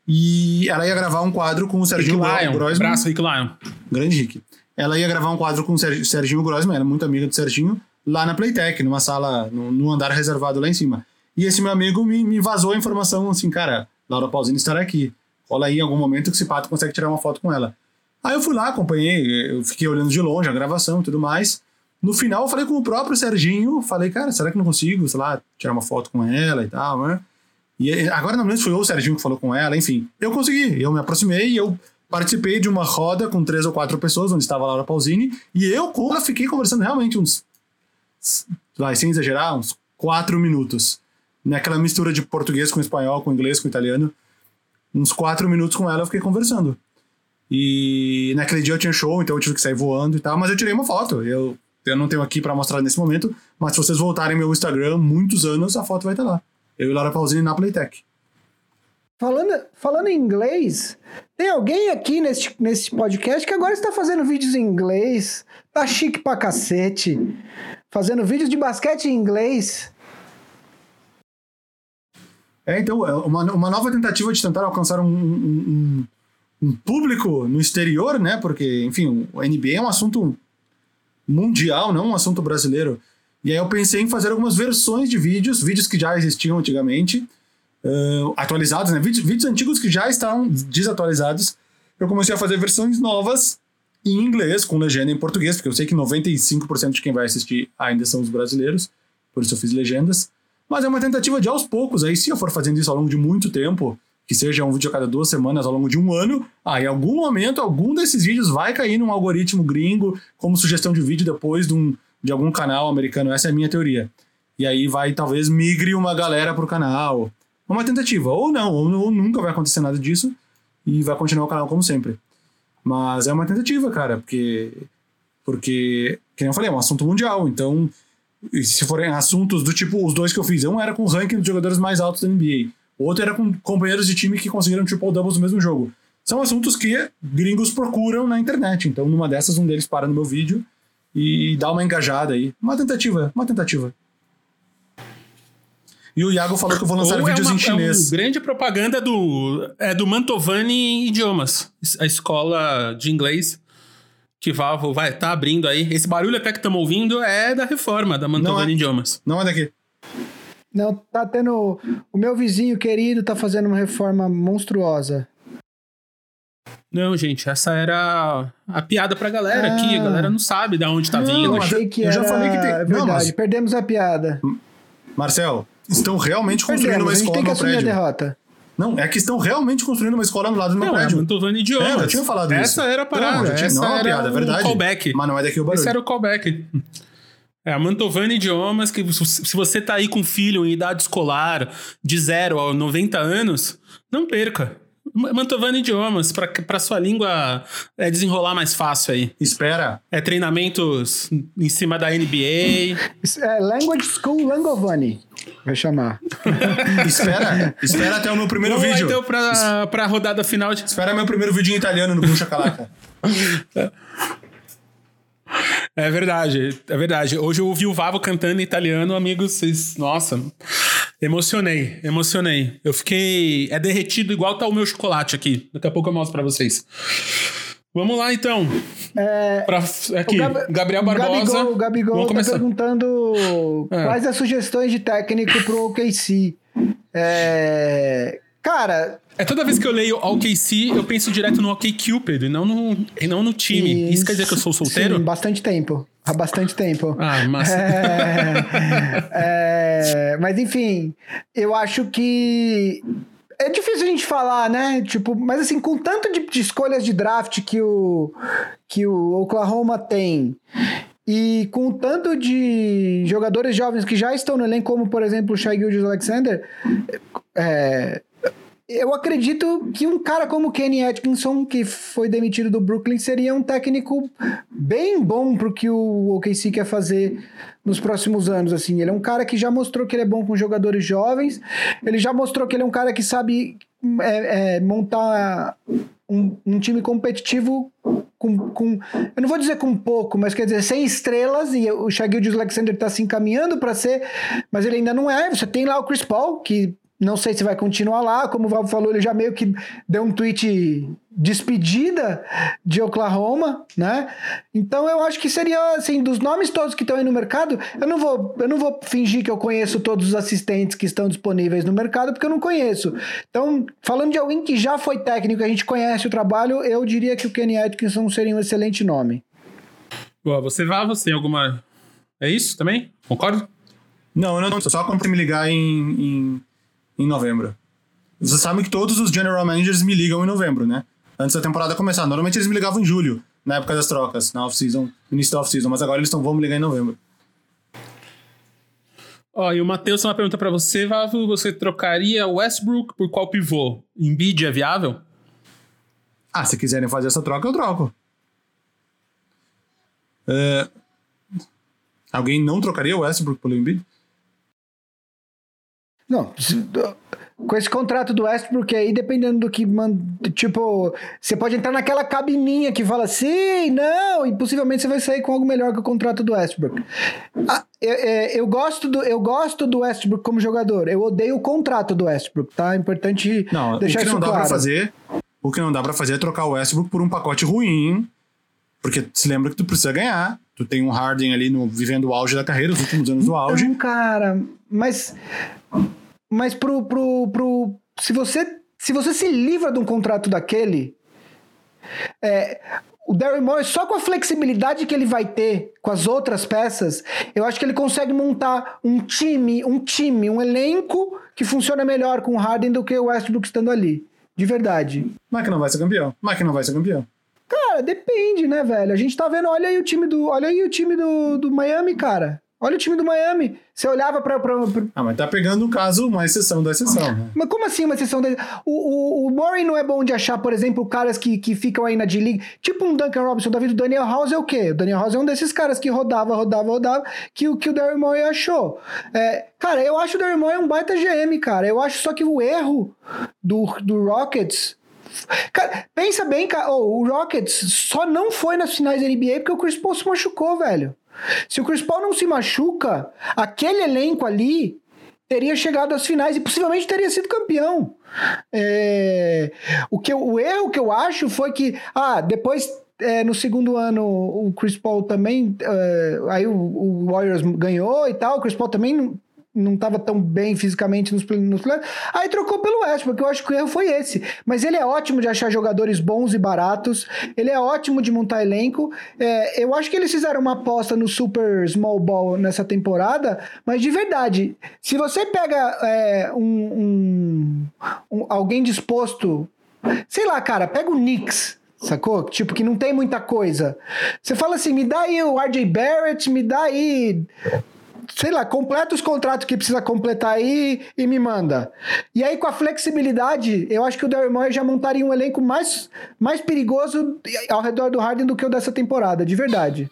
S2: e ela ia gravar um quadro com o Serginho Grossman.
S1: Braço, Rick Lion.
S2: Grande Rick. Ela ia gravar um quadro com o Serginho Grossman, era muito amiga do Serginho, lá na Playtech, numa sala, no andar reservado lá em cima. E esse meu amigo me, me vazou a informação assim, cara, Laura Pausini estará aqui rola aí em algum momento que esse pato consegue tirar uma foto com ela. Aí eu fui lá, acompanhei, eu fiquei olhando de longe a gravação e tudo mais. No final eu falei com o próprio Serginho, falei, cara, será que não consigo, sei lá, tirar uma foto com ela e tal, né? E agora não lembro se foi o Serginho que falou com ela, enfim. Eu consegui, eu me aproximei e eu participei de uma roda com três ou quatro pessoas, onde estava a Laura Pausini, e eu com ela fiquei conversando realmente uns, vai, sem exagerar, uns quatro minutos. Naquela mistura de português com espanhol, com inglês, com italiano uns quatro minutos com ela eu fiquei conversando. E naquele dia eu tinha show, então eu tive que sair voando e tal, mas eu tirei uma foto. Eu, eu não tenho aqui para mostrar nesse momento, mas se vocês voltarem meu Instagram, muitos anos, a foto vai estar lá. Eu e Laura Pausini na Playtech.
S3: Falando, falando em inglês, tem alguém aqui nesse, nesse podcast que agora está fazendo vídeos em inglês, tá chique pra cacete, fazendo vídeos de basquete em inglês.
S2: É, então, é uma, uma nova tentativa de tentar alcançar um, um, um, público no exterior, né? Porque, enfim, o NBA é um assunto mundial, não um assunto brasileiro. E aí eu pensei em fazer algumas versões de vídeos, vídeos que já existiam antigamente, uh, atualizados, né? Vídeos, vídeos antigos que já estavam desatualizados. Eu comecei a fazer versões novas em inglês, com legenda em português, porque eu sei que 95% de quem vai assistir ainda são os brasileiros, por isso eu fiz legendas. Mas é uma tentativa de aos poucos. Aí, se eu for fazendo isso ao longo de muito tempo, que seja um vídeo a cada duas semanas ao longo de um ano, aí em algum momento, algum desses vídeos vai cair num algoritmo gringo como sugestão de vídeo depois de, um, de algum canal americano. Essa é a minha teoria. E aí vai, talvez, migre uma galera pro canal. Uma tentativa. Ou não, ou, ou nunca vai acontecer nada disso e vai continuar o canal como sempre. Mas é uma tentativa, cara, porque. Porque, como eu falei, é um assunto mundial. Então, se forem assuntos do tipo os dois que eu fiz, um era com o ranking dos jogadores mais altos da NBA, o outro era com companheiros de time que conseguiram triple doubles no mesmo jogo. São assuntos que gringos procuram na internet. Então, numa dessas, um deles para no meu vídeo e dá uma engajada aí. Uma tentativa, uma tentativa. E o Iago falou que eu vou lançar
S1: Ou é
S2: vídeos
S1: uma,
S2: em chinês.
S1: É uma grande propaganda do, é do Mantovani Idiomas, a escola de inglês que vai, vai tá abrindo aí. Esse barulho até que estamos ouvindo é da reforma da Mantovani
S2: Não é.
S1: Idiomas.
S2: Não é daqui.
S3: Não, tá tendo. O meu vizinho querido tá fazendo uma reforma monstruosa.
S1: Não, gente, essa era a piada pra galera
S3: Ah.
S1: aqui. A galera não sabe de onde tá
S3: não,
S1: vindo.
S3: achei que
S2: eu já
S3: era
S2: falei que tem-
S3: é
S2: não,
S3: verdade.
S2: mas-
S3: Perdemos a piada.
S2: Marcel, estão realmente construindo
S3: Perdemos,
S2: uma
S3: a gente
S2: escola
S3: tem que
S2: no
S3: assumir a
S2: prédio.
S3: derrota.
S2: Não, é que estão realmente construindo uma escola no lado do meu
S1: Não, é
S2: prédio.
S1: Mantovani Idiomas.
S2: É, eu já tinha falado
S1: essa
S2: isso.
S1: era a parada.
S2: Não, já tinha-
S1: essa
S2: não é uma piada, é
S1: o
S2: verdade.
S1: callback.
S2: Mas não é daqui o barulho.
S1: Esse era o callback. É, a Mantovani Idiomas, que se você tá aí com filho em idade escolar de 0 a 90 anos, não perca. Ma- Mantovani Idiomas, pra, pra sua língua é, desenrolar mais fácil aí.
S2: Espera.
S1: É treinamentos em cima da NBA.
S3: É Language School Langovani. Vai chamar.
S2: Espera. espera até o meu primeiro
S1: Vamos lá,
S2: vídeo.
S1: então pra, pra rodada final de...
S2: Espera meu primeiro vídeo em italiano no Bruxa Calaca.
S1: É verdade, é verdade. Hoje eu ouvi o Vavo cantando em italiano, amigos, vocês... Nossa, emocionei, emocionei. Eu fiquei... É derretido igual tá o meu chocolate aqui. Daqui a pouco eu mostro pra vocês. Vamos lá, então.
S3: É,
S1: Pra, aqui,
S3: Gab-
S1: Gabriel Barbosa.
S3: Gabigol, o Gabigol tá perguntando
S1: É.
S3: quais as sugestões de técnico pro OKC. É, cara,
S1: É toda vez que eu leio OKC, eu penso direto no OK Cupid e não no, e não no time. Isso, quer dizer que eu sou solteiro?
S3: Sim, bastante tempo. Há bastante tempo.
S1: Ah, mas...
S3: É, é, mas enfim, eu acho que é difícil a gente falar, né? Tipo, mas assim, com tanto de, de escolhas de draft que o, que o Oklahoma tem e com o tanto de jogadores jovens que já estão no elenco, como por exemplo o Shai Gilgeous Alexander, é, eu acredito que um cara como Kenny Atkinson, que foi demitido do Brooklyn, seria um técnico bem bom pro que o OKC quer fazer nos próximos anos. Assim, ele é um cara que já mostrou que ele é bom com jogadores jovens. Ele já mostrou que ele é um cara que sabe é, é, montar um, um time competitivo com, com, eu não vou dizer com pouco, mas quer dizer, sem estrelas, e o Shaquille Alexander está se encaminhando para ser, mas ele ainda não é. Você tem lá o Chris Paul, que não sei se vai continuar lá, como o Valvo falou, ele já meio que deu um tweet despedida de Oklahoma, né? Então eu acho que seria assim, dos nomes todos que estão aí no mercado, eu não vou, eu não vou fingir que eu conheço todos os assistentes que estão disponíveis no mercado, porque eu não conheço. Então, falando de alguém que já foi técnico, a gente conhece o trabalho, eu diria que o Kenny Atkinson seria um excelente nome.
S1: Boa, você vai, você tem alguma... É isso também? Concordo?
S2: Não, não, não. Só quando me ligar em, em, em novembro. Vocês sabem que todos os general managers me ligam em novembro, né? Antes da temporada começar. Normalmente eles me ligavam em julho, na época das trocas, na off-season, início da off-season, mas agora eles estão, vão me ligar em novembro.
S1: Ó, e o Matheus tem uma pergunta pra você, Vavo. Você trocaria Westbrook por qual pivô? Embiid é viável?
S2: Ah, se quiserem fazer essa troca, eu troco. É, Alguém não trocaria o Westbrook pelo Embiid?
S3: Não, com esse contrato do Westbrook aí, dependendo do que, man- tipo, você pode entrar naquela cabininha que fala sim, não, e possivelmente você vai sair com algo melhor que o contrato do Westbrook. Ah, eu, é, eu gosto do, eu gosto do Westbrook como jogador, eu odeio o contrato do Westbrook, tá? É importante
S2: Não,
S3: deixar
S2: o que
S3: isso
S2: não dá
S3: claro.
S2: pra fazer, o que não dá para fazer é trocar o Westbrook por um pacote ruim, porque se lembra que tu precisa ganhar. Tu tem um Harden ali no, vivendo o auge da carreira, os últimos anos do auge.
S3: Não, cara, mas. Mas pro. pro, pro se, você, se você se livra de um contrato daquele. É, o Darren Morris, só com a flexibilidade que ele vai ter com as outras peças, eu acho que ele consegue montar um time, um time, um elenco que funciona melhor com o Harden do que o Westbrook estando ali. De verdade.
S2: Mas que não vai ser campeão. Mas que não vai ser campeão.
S3: Cara, depende, né, velho? A gente tá vendo, olha aí o time do. Olha aí o time do, do Miami, cara. Olha o time do Miami. Você olhava pra. pra, pra...
S2: Ah, mas tá pegando um caso, uma exceção da exceção, né?
S3: Mas como assim uma exceção da. O, o, o Murray não é bom de achar, por exemplo, caras que, que ficam aí na D-League. Tipo um Duncan Robinson da vida. O Daniel House é o quê? O Daniel House é um desses caras que rodava, rodava, rodava, que, que o Daryl Morey achou. É, cara, eu acho o Daryl Morey um baita GM, cara. Eu acho só que o erro do, do Rockets. Cara, pensa bem, cara. Oh, o Rockets só não foi nas finais da NBA porque o Chris Paul se machucou, velho. Se o Chris Paul não se machuca, aquele elenco ali teria chegado às finais e possivelmente teria sido campeão. É, o, que eu, o erro que eu acho foi que, ah, depois é, no segundo ano o Chris Paul também, é, aí o, o, Warriors ganhou e tal, o Chris Paul também não estava tão bem fisicamente nos, nos playoffs. Aí trocou pelo Westbrook, eu acho que o erro foi esse. Mas ele é ótimo de achar jogadores bons e baratos, ele é ótimo de montar elenco. É, eu acho que eles fizeram uma aposta no Super Small Ball nessa temporada, mas de verdade, se você pega é, um, um, um, alguém disposto, sei lá, cara, pega o Knicks. Sacou? Tipo, que não tem muita coisa. Você fala assim: me dá aí o RJ Barrett, me dá aí sei lá, completa os contratos que precisa completar aí e me manda. E aí, com a flexibilidade, eu acho que o Daryl Morey já montaria um elenco mais, mais perigoso ao redor do Harden do que o dessa temporada, de verdade.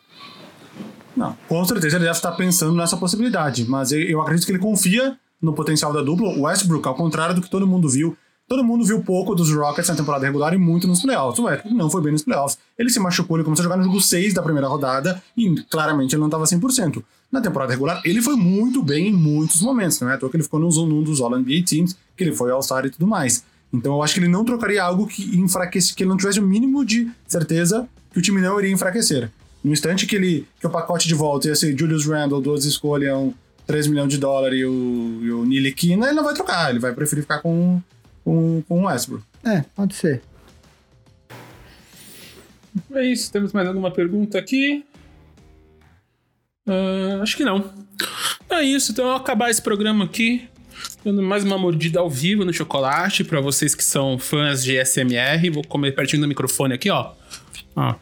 S2: Não, com certeza ele deve estar pensando nessa possibilidade, mas eu acredito que ele confia no potencial da dupla. O Westbrook, ao contrário do que todo mundo viu, Todo mundo viu pouco dos Rockets na temporada regular e muito nos playoffs. O Westbrook não foi bem nos playoffs. Ele se machucou, ele começou a jogar no jogo 6 da primeira rodada e claramente ele não estava 100%. Na temporada regular, ele foi muito bem em muitos momentos. Não é à toa que ele ficou num dos All-NBA Teams, que ele foi All-Star e tudo mais. Então eu acho que ele não trocaria algo que enfraquece, que ele não tivesse o mínimo de certeza que o time não iria enfraquecer. No instante que, ele, que o pacote de volta ia ser Julius Randle, duas escolhas, 3 milhões de dólares e o, e o Niliquina, ele não vai trocar, ele vai preferir ficar com com, com o Westbrook.
S3: É, pode ser.
S1: É isso. Temos mais alguma pergunta aqui? Uh, acho que não. É isso. Então, eu vou acabar esse programa aqui. Dando mais uma mordida ao vivo no chocolate para vocês que são fãs de SMR. Vou comer pertinho do microfone aqui, ó. ó.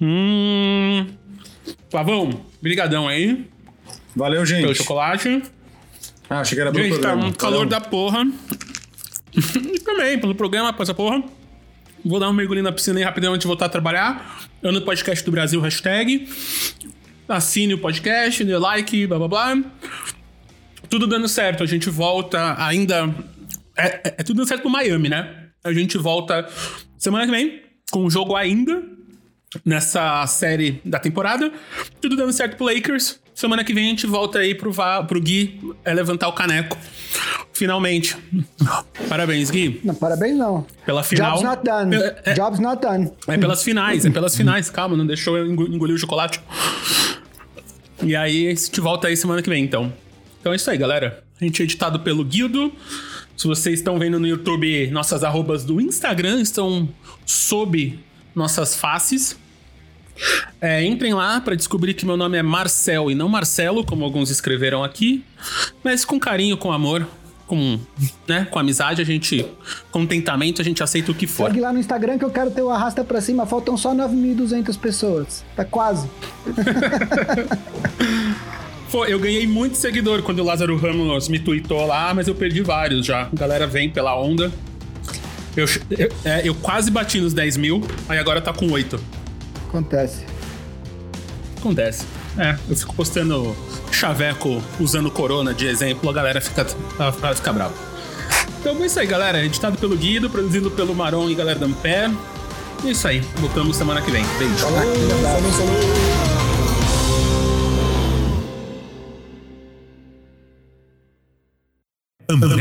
S1: Hum. Pavão, brigadão aí.
S2: Valeu, gente.
S1: Pelo chocolate.
S2: Ah, achei que era
S1: Gente, tá um calor da porra. e também, pelo programa, pra essa porra. Vou dar um mergulho na piscina aí rapidão antes de voltar a trabalhar. Eu no podcast do Brasil, hashtag. Assine o podcast, dê like, blá blá blá. Tudo dando certo. A gente volta ainda. É, é, é tudo dando certo pro Miami, né? A gente volta semana que vem com o jogo ainda nessa série da temporada. Tudo dando certo pro Lakers. Semana que vem a gente volta aí pro, pro Gui é levantar o caneco. Finalmente. Parabéns, Gui.
S3: Não, parabéns não.
S1: Pela final.
S3: Job's not done. É, é, Job's not done.
S1: É pelas finais, é pelas finais. Calma, não deixou eu engolir o chocolate. E aí, a gente volta aí semana que vem, então. Então é isso aí, galera. A gente é editado pelo Guildo. Se vocês estão vendo no YouTube, nossas arrobas do Instagram estão sob nossas faces. É, entrem lá para descobrir que meu nome é Marcel e não Marcelo, como alguns escreveram aqui, mas com carinho, com amor, com, né, com amizade, a gente, contentamento, a gente aceita o que for.
S3: Segue lá no Instagram que eu quero ter o arrasta para cima, faltam só 9.200 pessoas. Tá quase.
S1: Pô, eu ganhei muito seguidor quando o Lázaro Ramos me tweetou lá, mas eu perdi vários já. A galera vem pela onda. Eu, eu, é, eu quase bati nos 10 mil, aí agora tá com 8.
S3: Acontece.
S1: Acontece. É, eu fico postando chaveco usando corona de exemplo, a galera fica, a, galera fica brava. Então é isso aí, galera. Editado pelo Guido, produzido pelo Maron e galera da Ampé. É isso aí. Voltamos semana que vem. Beijo.
S3: Falou,